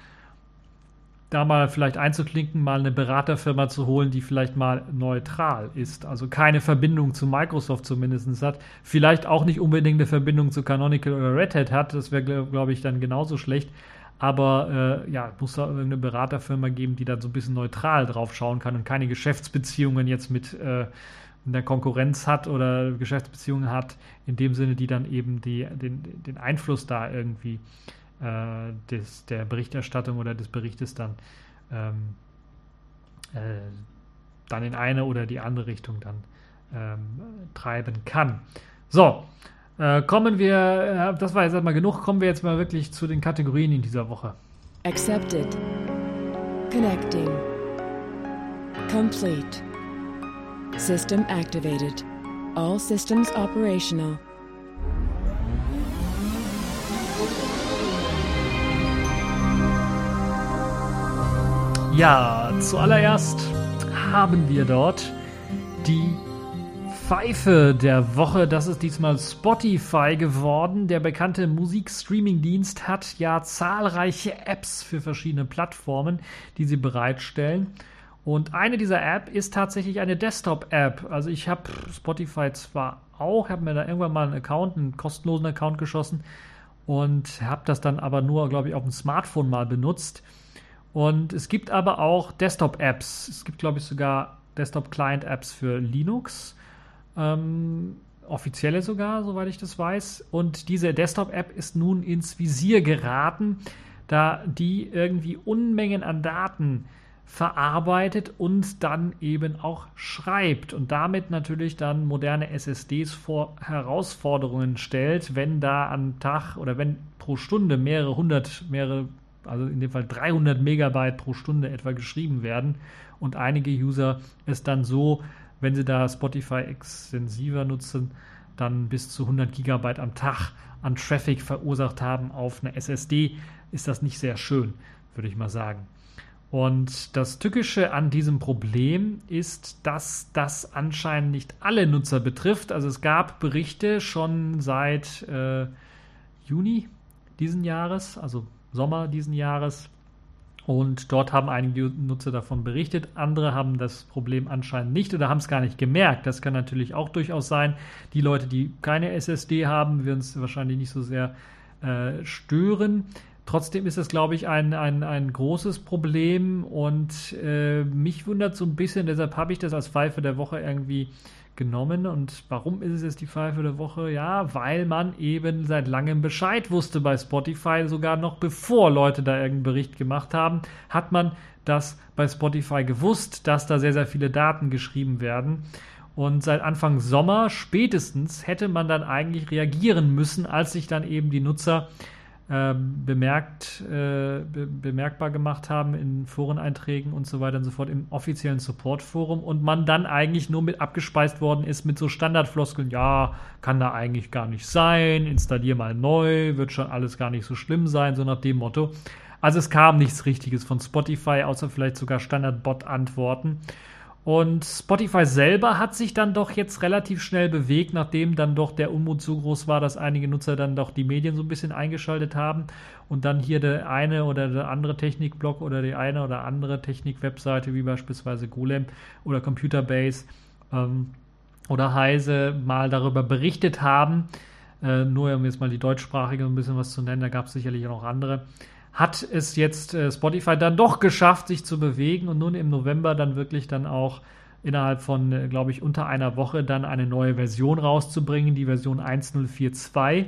Speaker 1: Da mal vielleicht einzuklinken, mal eine Beraterfirma zu holen, die vielleicht mal neutral ist, also keine Verbindung zu Microsoft zumindest hat, vielleicht auch nicht unbedingt eine Verbindung zu Canonical oder Red Hat hat, das wäre, glaube ich, dann genauso schlecht. Aber äh, ja, muss da irgendeine Beraterfirma geben, die da so ein bisschen neutral drauf schauen kann und keine Geschäftsbeziehungen jetzt mit äh, der Konkurrenz hat oder Geschäftsbeziehungen hat, in dem Sinne, die dann eben die, den, den Einfluss da irgendwie äh, des, der Berichterstattung oder des Berichtes dann, ähm, äh, dann in eine oder die andere Richtung dann ähm, treiben kann. So, äh, kommen wir, äh, das war jetzt einmal genug, kommen wir jetzt mal wirklich zu den Kategorien in dieser Woche. Accepted. Connecting. Complete. System activated. All systems operational. Ja, zuallererst haben wir dort die Pfeife der Woche. Das ist diesmal Spotify geworden. Der bekannte Musikstreaming-Dienst hat ja zahlreiche Apps für verschiedene Plattformen, die sie bereitstellen. Und eine dieser Apps ist tatsächlich eine Desktop-App. Also ich habe Spotify zwar auch. Habe mir da irgendwann mal einen Account, einen kostenlosen Account geschossen und habe das dann aber nur, glaube ich, auf dem Smartphone mal benutzt. Und es gibt aber auch Desktop-Apps. Es gibt, glaube ich, sogar Desktop-Client-Apps für Linux. Ähm, offizielle sogar, soweit ich das weiß. Und diese Desktop-App ist nun ins Visier geraten, da die irgendwie Unmengen an Daten verarbeitet und dann eben auch schreibt und damit natürlich dann moderne SSDs vor Herausforderungen stellt, wenn da am Tag oder wenn pro Stunde mehrere hundert, mehrere, also in dem Fall 300 Megabyte pro Stunde etwa geschrieben werden und einige User es dann so, wenn sie da Spotify extensiver nutzen, dann bis zu 100 Gigabyte am Tag an Traffic verursacht haben auf eine SSD, ist das nicht sehr schön, würde ich mal sagen. Und das Tückische an diesem Problem ist, dass das anscheinend nicht alle Nutzer betrifft. Also es gab Berichte schon seit äh, Juni diesen Jahres, also Sommer diesen Jahres. Und dort haben einige Nutzer davon berichtet. Andere haben das Problem anscheinend nicht oder haben es gar nicht gemerkt. Das kann natürlich auch durchaus sein. Die Leute, die keine SSD haben, werden es wahrscheinlich nicht so sehr äh, stören. Trotzdem ist es, glaube ich, ein, ein, ein großes Problem und äh, mich wundert so ein bisschen, deshalb habe ich das als Pfeife der Woche irgendwie genommen. Und warum ist es jetzt die Pfeife der Woche? Ja, weil man eben seit langem Bescheid wusste bei Spotify, sogar noch bevor Leute da irgendeinen Bericht gemacht haben, hat man das bei Spotify gewusst, dass da sehr, sehr viele Daten geschrieben werden. Und seit Anfang Sommer spätestens hätte man dann eigentlich reagieren müssen, als sich dann eben die Nutzer ähm, bemerkt, äh, be bemerkbar gemacht haben in Foreneinträgen und so weiter und so fort im offiziellen Support-Forum und man dann eigentlich nur mit abgespeist worden ist mit so Standardfloskeln, ja, kann da eigentlich gar nicht sein, installier mal neu, wird schon alles gar nicht so schlimm sein, so nach dem Motto. Also es kam nichts Richtiges von Spotify, außer vielleicht sogar Standard-Bot-Antworten. Und Spotify selber hat sich dann doch jetzt relativ schnell bewegt, nachdem dann doch der Unmut so groß war, dass einige Nutzer dann doch die Medien so ein bisschen eingeschaltet haben und dann hier der eine oder der andere Technikblog oder die eine oder andere Technik-Webseite wie beispielsweise Golem oder Computerbase ähm, oder Heise mal darüber berichtet haben. Äh, nur um jetzt mal die deutschsprachige ein bisschen was zu nennen, da gab es sicherlich auch noch andere hat es jetzt äh, Spotify dann doch geschafft, sich zu bewegen und nun im November dann wirklich dann auch innerhalb von, äh, glaube ich, unter einer Woche dann eine neue Version rauszubringen, die Version 1042,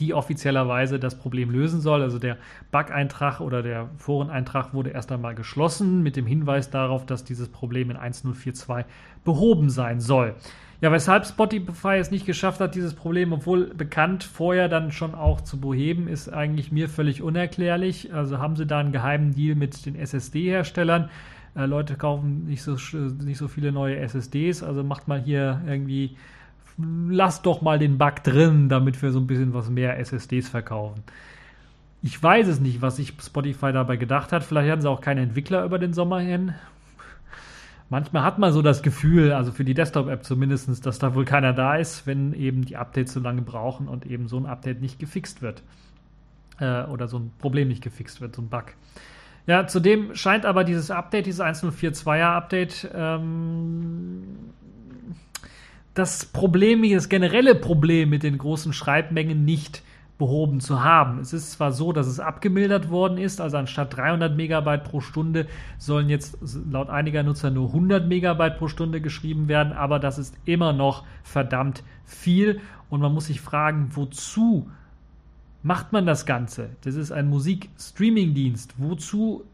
Speaker 1: die offiziellerweise das Problem lösen soll. Also der Bug-Eintrag oder der Foreneintrag wurde erst einmal geschlossen mit dem Hinweis darauf, dass dieses Problem in 1042 behoben sein soll. Ja, weshalb Spotify es nicht geschafft hat, dieses Problem, obwohl bekannt, vorher dann schon auch zu beheben, ist eigentlich mir völlig unerklärlich. Also haben sie da einen geheimen Deal mit den SSD-Herstellern. Äh, Leute kaufen nicht so, nicht so viele neue SSDs, also macht mal hier irgendwie, lasst doch mal den Bug drin, damit wir so ein bisschen was mehr SSDs verkaufen. Ich weiß es nicht, was sich Spotify dabei gedacht hat. Vielleicht hatten sie auch keine Entwickler über den Sommer hin manchmal hat man so das Gefühl, also für die Desktop-App zumindest, dass da wohl keiner da ist, wenn eben die Updates so lange brauchen und eben so ein Update nicht gefixt wird. Äh, oder so ein Problem nicht gefixt wird, so ein Bug. Ja, zudem scheint aber dieses Update, dieses 1042er Update, ähm, das Problem, das generelle Problem mit den großen Schreibmengen nicht behoben zu haben. Es ist zwar so, dass es abgemildert worden ist, also anstatt 300 Megabyte pro Stunde sollen jetzt laut einiger Nutzer nur 100 Megabyte pro Stunde geschrieben werden, aber das ist immer noch verdammt viel und man muss sich fragen, wozu macht man das Ganze? Das ist ein Musikstreaming-Dienst. Wozu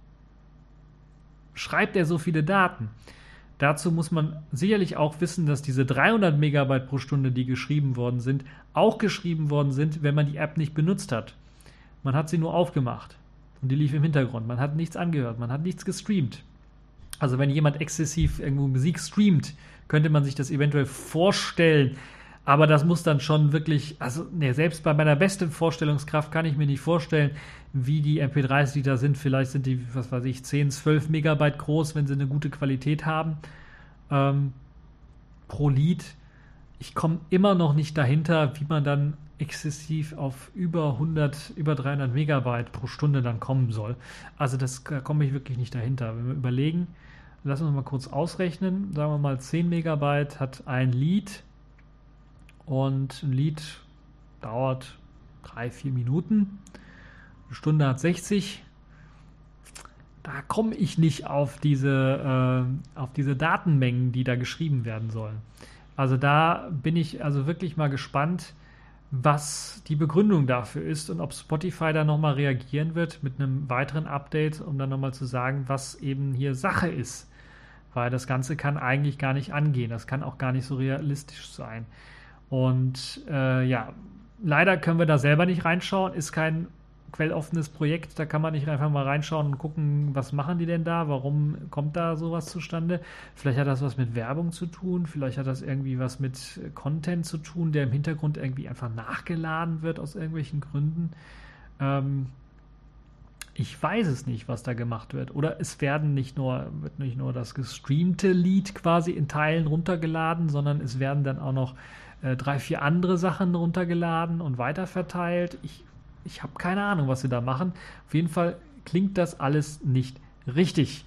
Speaker 1: schreibt er so viele Daten? Dazu muss man sicherlich auch wissen, dass diese 300 Megabyte pro Stunde, die geschrieben worden sind, auch geschrieben worden sind, wenn man die App nicht benutzt hat. Man hat sie nur aufgemacht und die lief im Hintergrund. Man hat nichts angehört, man hat nichts gestreamt. Also wenn jemand exzessiv irgendwo Musik streamt, könnte man sich das eventuell vorstellen. Aber das muss dann schon wirklich, also ne, selbst bei meiner besten Vorstellungskraft kann ich mir nicht vorstellen, wie die MP3s, die da sind. Vielleicht sind die, was weiß ich, 10, 12 Megabyte groß, wenn sie eine gute Qualität haben. Ähm, pro Lied. Ich komme immer noch nicht dahinter, wie man dann exzessiv auf über 100, über 300 Megabyte pro Stunde dann kommen soll. Also das da komme ich wirklich nicht dahinter. Wenn wir überlegen, lassen wir mal kurz ausrechnen, sagen wir mal 10 Megabyte hat ein Lied und ein Lied dauert drei, vier Minuten. Eine Stunde hat 60. Da komme ich nicht auf diese, äh, auf diese Datenmengen, die da geschrieben werden sollen. Also da bin ich also wirklich mal gespannt, was die Begründung dafür ist und ob Spotify da nochmal reagieren wird mit einem weiteren Update, um dann nochmal zu sagen, was eben hier Sache ist. Weil das Ganze kann eigentlich gar nicht angehen. Das kann auch gar nicht so realistisch sein. Und äh, ja, leider können wir da selber nicht reinschauen. Ist kein quelloffenes Projekt, da kann man nicht einfach mal reinschauen und gucken, was machen die denn da, warum kommt da sowas zustande. Vielleicht hat das was mit Werbung zu tun, vielleicht hat das irgendwie was mit Content zu tun, der im Hintergrund irgendwie einfach nachgeladen wird aus irgendwelchen Gründen. Ähm, ich weiß es nicht, was da gemacht wird. Oder es werden nicht nur, wird nicht nur das gestreamte Lied quasi in Teilen runtergeladen, sondern es werden dann auch noch äh, drei, vier andere Sachen runtergeladen und weiterverteilt. Ich ich habe keine Ahnung, was sie da machen. Auf jeden Fall klingt das alles nicht richtig.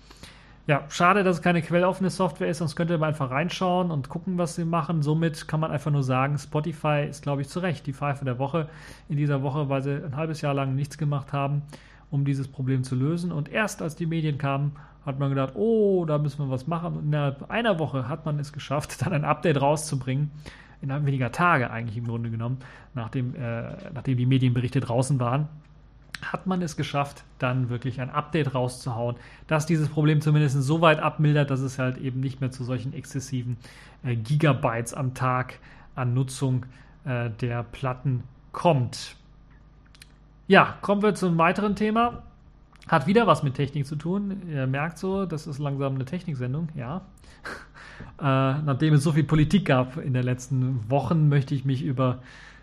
Speaker 1: Ja, schade, dass es keine quelloffene Software ist, sonst könnte man einfach reinschauen und gucken, was sie machen. Somit kann man einfach nur sagen, Spotify ist, glaube ich, zu Recht die Pfeife der Woche in dieser Woche, weil sie ein halbes Jahr lang nichts gemacht haben, um dieses Problem zu lösen. Und erst als die Medien kamen, hat man gedacht, oh, da müssen wir was machen. Und innerhalb einer Woche hat man es geschafft, dann ein Update rauszubringen, innerhalb weniger Tage eigentlich im Grunde genommen, nachdem, äh, nachdem die Medienberichte draußen waren, hat man es geschafft, dann wirklich ein Update rauszuhauen, das dieses Problem zumindest so weit abmildert, dass es halt eben nicht mehr zu solchen exzessiven äh, Gigabytes am Tag an Nutzung äh, der Platten kommt. Ja, kommen wir zum weiteren Thema. Hat wieder was mit Technik zu tun. Ihr merkt so, das ist langsam eine Techniksendung, ja. Äh, nachdem es so viel Politik gab in den letzten Wochen, möchte ich mich über,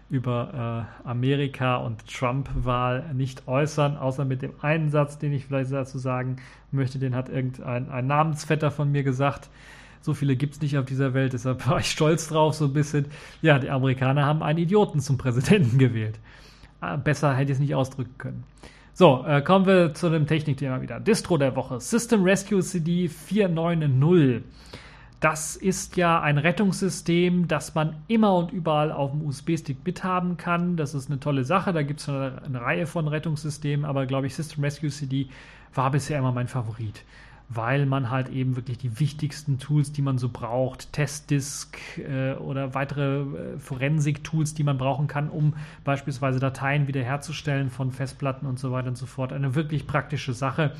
Speaker 1: über äh, Amerika und Trump-Wahl nicht äußern, außer mit dem einen Satz, den ich vielleicht dazu sagen möchte. Den hat irgendein ein Namensvetter von mir gesagt. So viele gibt es nicht auf dieser Welt, deshalb war ich stolz drauf, so ein bisschen. Ja, die Amerikaner haben einen Idioten zum Präsidenten gewählt. Äh, besser hätte ich es nicht ausdrücken können. So, äh, kommen wir zu dem Technikthema wieder. Distro der Woche. System Rescue CD 490. Das ist ja ein Rettungssystem, das man immer und überall auf dem USB-Stick mithaben kann. Das ist eine tolle Sache. Da gibt es eine, eine, Reihe von Rettungssystemen, aber glaube ich, System Rescue CD war bisher immer mein Favorit weil man halt eben wirklich die wichtigsten Tools, die man so braucht, Testdisk äh, oder weitere äh, Forensik-Tools, die man brauchen kann, um beispielsweise Dateien wiederherzustellen von Festplatten und so weiter und so fort. Eine wirklich praktische Sache.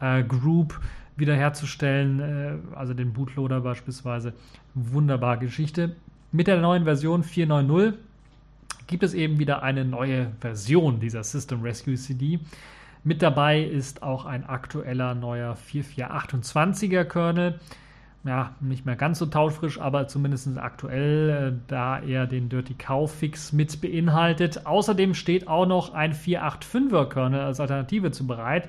Speaker 1: Äh, Group wiederherzustellen, äh, also den Bootloader beispielsweise. Wunderbare Geschichte. Mit der neuen Version 4.9.0 gibt es eben wieder eine neue Version dieser System Rescue CD. Mit dabei ist auch ein aktueller neuer 4428er Kernel. Ja, nicht mehr ganz so taufrisch, aber zumindest aktuell, äh, da er den Dirty Cow Fix mit beinhaltet. Außerdem steht auch noch ein 485er Kernel als Alternative zu bereit.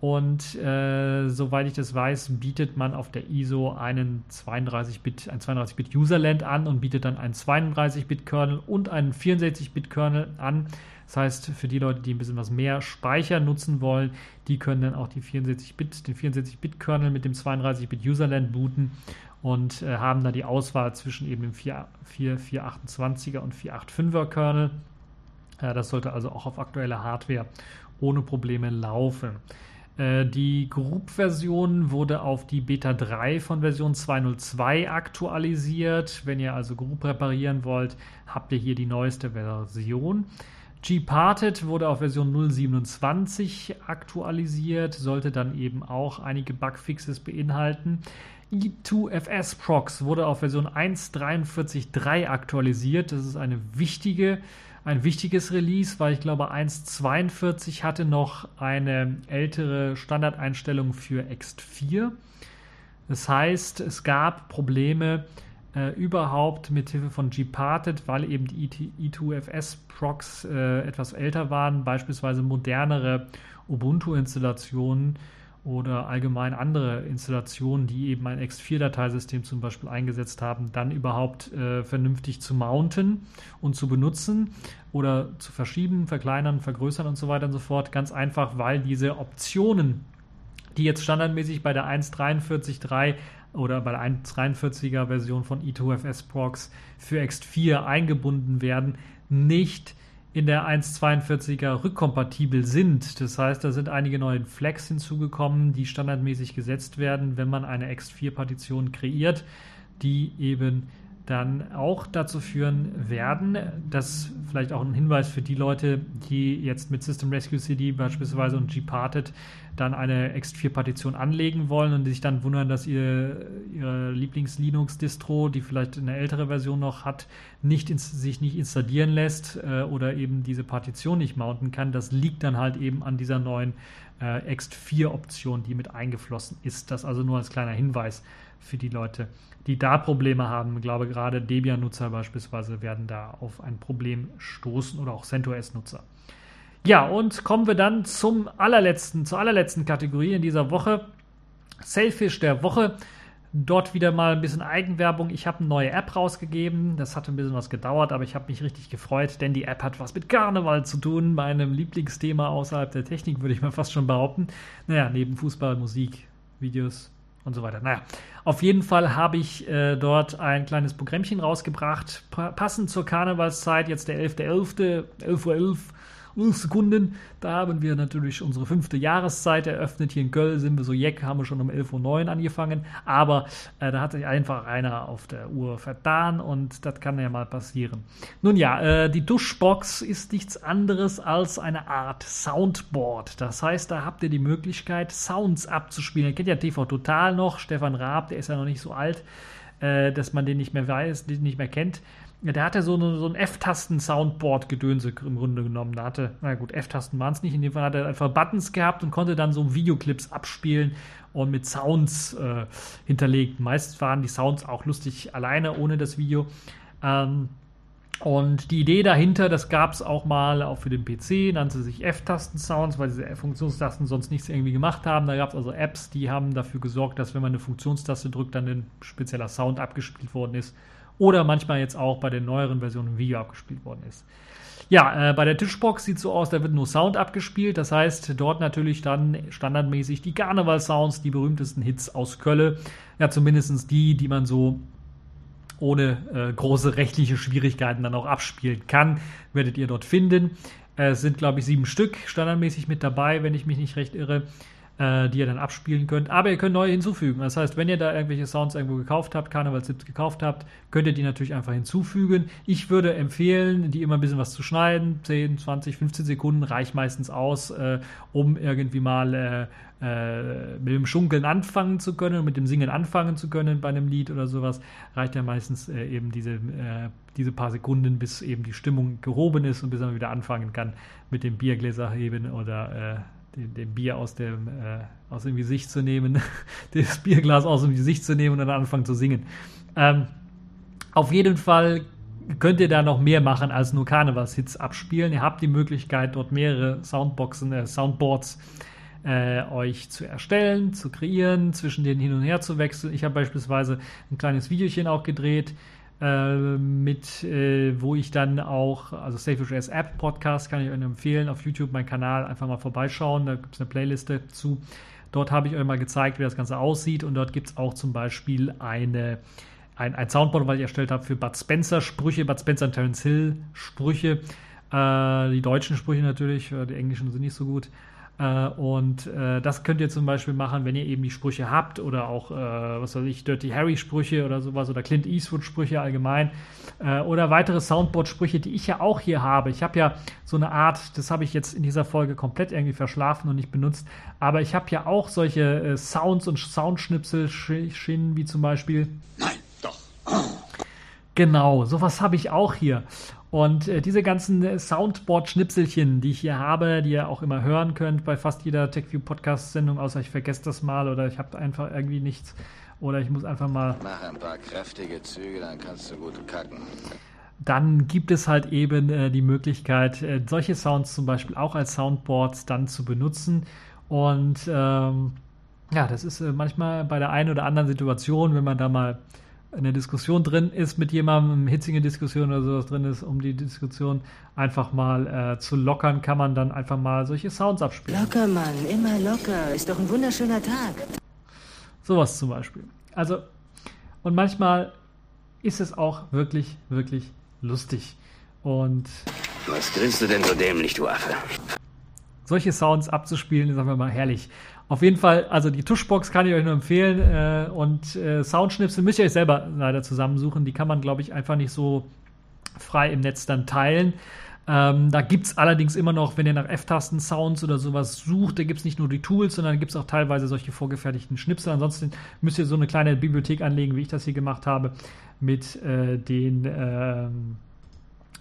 Speaker 1: Und äh, soweit ich das weiß, bietet man auf der ISO einen 32-Bit, ein 32-Bit Userland an und bietet dann einen 32-Bit-Kernel und einen 64-Bit-Kernel an. Das heißt, für die Leute, die ein bisschen was mehr Speicher nutzen wollen, die können dann auch die 64-Bit, den 64-Bit-Kernel mit dem 32-Bit Userland booten und äh, haben da die Auswahl zwischen eben dem 4, 4, 428er und 485er Kernel. Äh, das sollte also auch auf aktueller Hardware ohne Probleme laufen. Äh, die Group-Version wurde auf die Beta 3 von Version 2.02 aktualisiert. Wenn ihr also Group reparieren wollt, habt ihr hier die neueste Version. Gparted wurde auf Version 0.27 aktualisiert, sollte dann eben auch einige Bugfixes beinhalten. E2FS Prox wurde auf Version 1.43.3 aktualisiert. Das ist eine wichtige, ein wichtiges Release, weil ich glaube 1.42 hatte noch eine ältere Standardeinstellung für Ext4. Das heißt, es gab Probleme äh, überhaupt mit Hilfe von Gparted, weil eben die E2FS-Procs äh, etwas älter waren, beispielsweise modernere Ubuntu-Installationen oder allgemein andere Installationen, die eben ein X4-Dateisystem zum Beispiel eingesetzt haben, dann überhaupt äh, vernünftig zu mounten und zu benutzen oder zu verschieben, verkleinern, vergrößern und so weiter und so fort. Ganz einfach, weil diese Optionen, die jetzt standardmäßig bei der 1.43.3 oder bei der 1.43er Version von E2FS Prox für X4 eingebunden werden, nicht in der 1.42er rückkompatibel sind. Das heißt, da sind einige neue Flags hinzugekommen, die standardmäßig gesetzt werden, wenn man eine X4-Partition kreiert, die eben dann auch dazu führen werden, dass vielleicht auch ein Hinweis für die Leute, die jetzt mit System Rescue CD beispielsweise und Gparted dann eine X4-Partition anlegen wollen und sich dann wundern, dass ihr, ihre Lieblings-Linux-Distro, die vielleicht eine ältere Version noch hat, nicht ins, sich nicht installieren lässt äh, oder eben diese Partition nicht mounten kann. Das liegt dann halt eben an dieser neuen äh, X4-Option, die mit eingeflossen ist. Das also nur als kleiner Hinweis für die Leute, die da Probleme haben. Ich glaube, gerade Debian-Nutzer beispielsweise werden da auf ein Problem stoßen oder auch CentOS-Nutzer. Ja, und kommen wir dann zum allerletzten, zur allerletzten Kategorie in dieser Woche. Selfish der Woche. Dort wieder mal ein bisschen Eigenwerbung. Ich habe eine neue App rausgegeben. Das hat ein bisschen was gedauert, aber ich habe mich richtig gefreut, denn die App hat was mit Karneval zu tun. Meinem Lieblingsthema außerhalb der Technik, würde ich mal fast schon behaupten. Naja, neben Fußball, Musik, Videos, und so weiter. Naja, auf jeden Fall habe ich äh, dort ein kleines Programmchen rausgebracht, passend zur Karnevalszeit, jetzt der 11.11., 11.11 Uhr, 11, Sekunden. Da haben wir natürlich unsere fünfte Jahreszeit eröffnet. Hier in Köln sind wir so jeck, haben wir schon um 11.09 Uhr angefangen. Aber äh, da hat sich einfach einer auf der Uhr vertan und das kann ja mal passieren. Nun ja, äh, die Duschbox ist nichts anderes als eine Art Soundboard. Das heißt, da habt ihr die Möglichkeit, Sounds abzuspielen. Ihr kennt ja TV Total noch. Stefan Raab, der ist ja noch nicht so alt, äh, dass man den nicht mehr weiß, den nicht mehr kennt. Der hatte so, eine, so ein F-Tasten-Soundboard-Gedönse im Grunde genommen. Da hatte, na gut, F-Tasten waren es nicht. In dem Fall hat er einfach Buttons gehabt und konnte dann so Videoclips abspielen und mit Sounds äh, hinterlegt. Meist waren die Sounds auch lustig alleine, ohne das Video. Ähm, und die Idee dahinter, das gab es auch mal auch für den PC, nannte sich F-Tasten-Sounds, weil diese Funktionstasten sonst nichts irgendwie gemacht haben. Da gab es also Apps, die haben dafür gesorgt, dass wenn man eine Funktionstaste drückt, dann ein spezieller Sound abgespielt worden ist oder manchmal jetzt auch bei den neueren Versionen im Video abgespielt worden ist. Ja, äh, bei der Tischbox sieht so aus, da wird nur Sound abgespielt. Das heißt, dort natürlich dann standardmäßig die Karneval-Sounds, die berühmtesten Hits aus Kölle. Ja, zumindest die, die man so ohne äh, große rechtliche Schwierigkeiten dann auch abspielen kann, werdet ihr dort finden. Äh, es sind, glaube ich, sieben Stück standardmäßig mit dabei, wenn ich mich nicht recht irre äh, die ihr dann abspielen könnt. Aber ihr könnt neue hinzufügen. Das heißt, wenn ihr da irgendwelche Sounds irgendwo gekauft habt, Karnevalslips gekauft habt, könnt ihr die natürlich einfach hinzufügen. Ich würde empfehlen, die immer ein bisschen was zu schneiden. 10, 20, 15 Sekunden reicht meistens aus, äh, um irgendwie mal äh, äh, mit dem Schunkeln anfangen zu können, mit dem Singen anfangen zu können bei einem Lied oder sowas, reicht ja meistens äh, eben diese, äh, diese paar Sekunden, bis eben die Stimmung gehoben ist und bis man wieder anfangen kann mit dem Biergläser heben oder den, den Bier aus dem, äh, aus dem Gesicht zu nehmen, das Bierglas aus dem Gesicht zu nehmen und dann anfangen zu singen. Ähm, auf jeden Fall könnt ihr da noch mehr machen als nur Karnevalshits abspielen. Ihr habt die Möglichkeit, dort mehrere Soundboxen, äh, Soundboards äh, euch zu erstellen, zu kreieren, zwischen denen hin und her zu wechseln. Ich habe beispielsweise ein kleines Videochen auch gedreht, äh, mit, äh, wo ich dann auch, also SafeOS App Podcast kann ich euch empfehlen, auf YouTube, mein Kanal, einfach mal vorbeischauen, da gibt es eine Playliste zu. Dort habe ich euch mal gezeigt, wie das Ganze aussieht und dort gibt es auch zum Beispiel eine, ein, ein Soundboard, was ich erstellt habe für Bud Spencer Sprüche, Bud Spencer und Terence Hill Sprüche, äh, die deutschen Sprüche natürlich, die englischen sind nicht so gut. Äh, und äh, das könnt ihr zum Beispiel machen, wenn ihr eben die Sprüche habt oder auch, äh, was weiß ich, Dirty Harry Sprüche oder sowas oder Clint Eastwood Sprüche allgemein oder weitere Soundboard Sprüche, die ich ja auch hier habe. Ich habe ja so eine Art, das habe ich jetzt in dieser Folge komplett irgendwie verschlafen und nicht benutzt, aber ich habe ja auch solche Sounds und Soundschnipsel, wie zum Beispiel. Nein. Genau, sowas habe ich auch hier. Und äh, diese ganzen Soundboard-Schnipselchen, die ich hier habe, die ihr auch immer hören könnt bei fast jeder TechView-Podcast-Sendung, außer ich vergesse das mal oder ich habe einfach irgendwie nichts oder ich muss einfach mal.
Speaker 2: Mach ein paar kräftige Züge, dann kannst du gut kacken.
Speaker 1: Dann gibt es halt eben äh, die Möglichkeit, äh, solche Sounds zum Beispiel auch als Soundboards dann zu benutzen. Und ähm, ja, das ist äh, manchmal bei der einen oder anderen Situation, wenn man da mal eine Diskussion drin ist mit jemandem, eine hitzige Diskussion oder sowas drin ist, um die Diskussion einfach mal äh, zu lockern, kann man dann einfach mal solche Sounds abspielen.
Speaker 3: Locker, Mann, immer locker. Ist doch ein wunderschöner Tag.
Speaker 1: Sowas zum Beispiel. Also, und manchmal ist es auch wirklich, wirklich lustig. Und.
Speaker 3: Was grinst du denn so dämlich, du Affe?
Speaker 1: Solche Sounds abzuspielen, ist einfach mal herrlich. Auf jeden Fall, also die Tuschbox kann ich euch nur empfehlen. Äh, und äh, Soundschnipsel müsst ihr euch selber leider zusammensuchen. Die kann man, glaube ich, einfach nicht so frei im Netz dann teilen. Ähm, da gibt es allerdings immer noch, wenn ihr nach F-Tasten-Sounds oder sowas sucht, da gibt es nicht nur die Tools, sondern gibt es auch teilweise solche vorgefertigten Schnipsel. Ansonsten müsst ihr so eine kleine Bibliothek anlegen, wie ich das hier gemacht habe, mit äh, den, äh,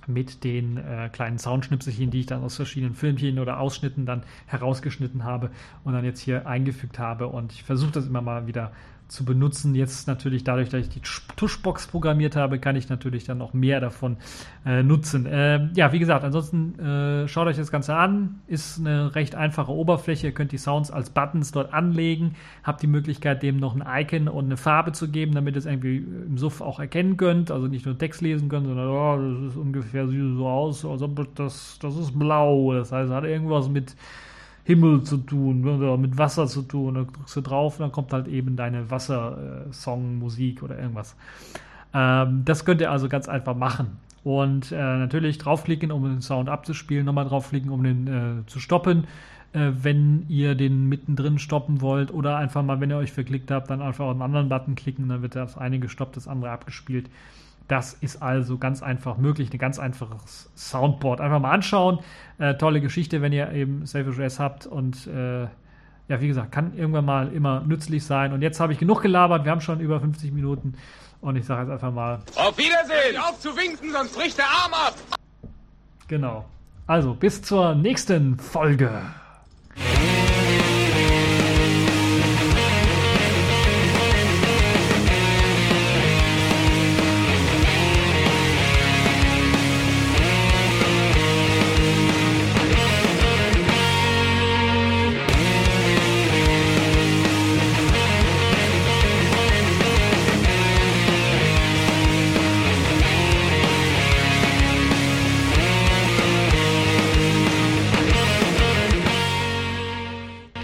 Speaker 1: mit den äh, kleinen Soundschnipselchen, die ich dann aus verschiedenen Filmchen oder Ausschnitten dann herausgeschnitten habe und dann jetzt hier eingefügt habe. Und ich versuche das immer mal wieder zu benutzen. Jetzt natürlich dadurch, dass ich die Tuschbox programmiert habe, kann ich natürlich dann noch mehr davon äh, nutzen. Äh, ja, wie gesagt, ansonsten äh, schaut euch das Ganze an. Ist eine recht einfache Oberfläche. Ihr könnt die Sounds als Buttons dort anlegen. Habt die Möglichkeit, dem noch ein Icon und eine Farbe zu geben, damit ihr es irgendwie im Suff auch erkennen könnt. Also nicht nur Text lesen könnt, sondern oh, das ist ungefähr so aus, also das, das ist blau. Das heißt, es hat irgendwas mit Himmel zu tun oder mit Wasser zu tun. Dann drückst du drauf und dann kommt halt eben deine Wassersong, Musik oder irgendwas. Ähm, das könnt ihr also ganz einfach machen. Und äh, natürlich draufklicken, um den Sound abzuspielen, nochmal draufklicken, um den äh, zu stoppen, äh, wenn ihr den mittendrin stoppen wollt. Oder einfach mal, wenn ihr euch verklickt habt, dann einfach auf einen anderen Button klicken, dann wird das eine gestoppt, das andere abgespielt. Das ist also ganz einfach möglich, ein ganz einfaches Soundboard. Einfach mal anschauen. Äh, tolle Geschichte, wenn ihr eben SafeOS habt und äh, ja, wie gesagt, kann irgendwann mal immer nützlich sein. Und jetzt habe ich genug gelabert. Wir haben schon über 50 Minuten. Und ich sage jetzt einfach mal.
Speaker 4: Auf Wiedersehen! Auf zu winken, sonst bricht der Arm ab!
Speaker 1: Genau. Also, bis zur nächsten Folge.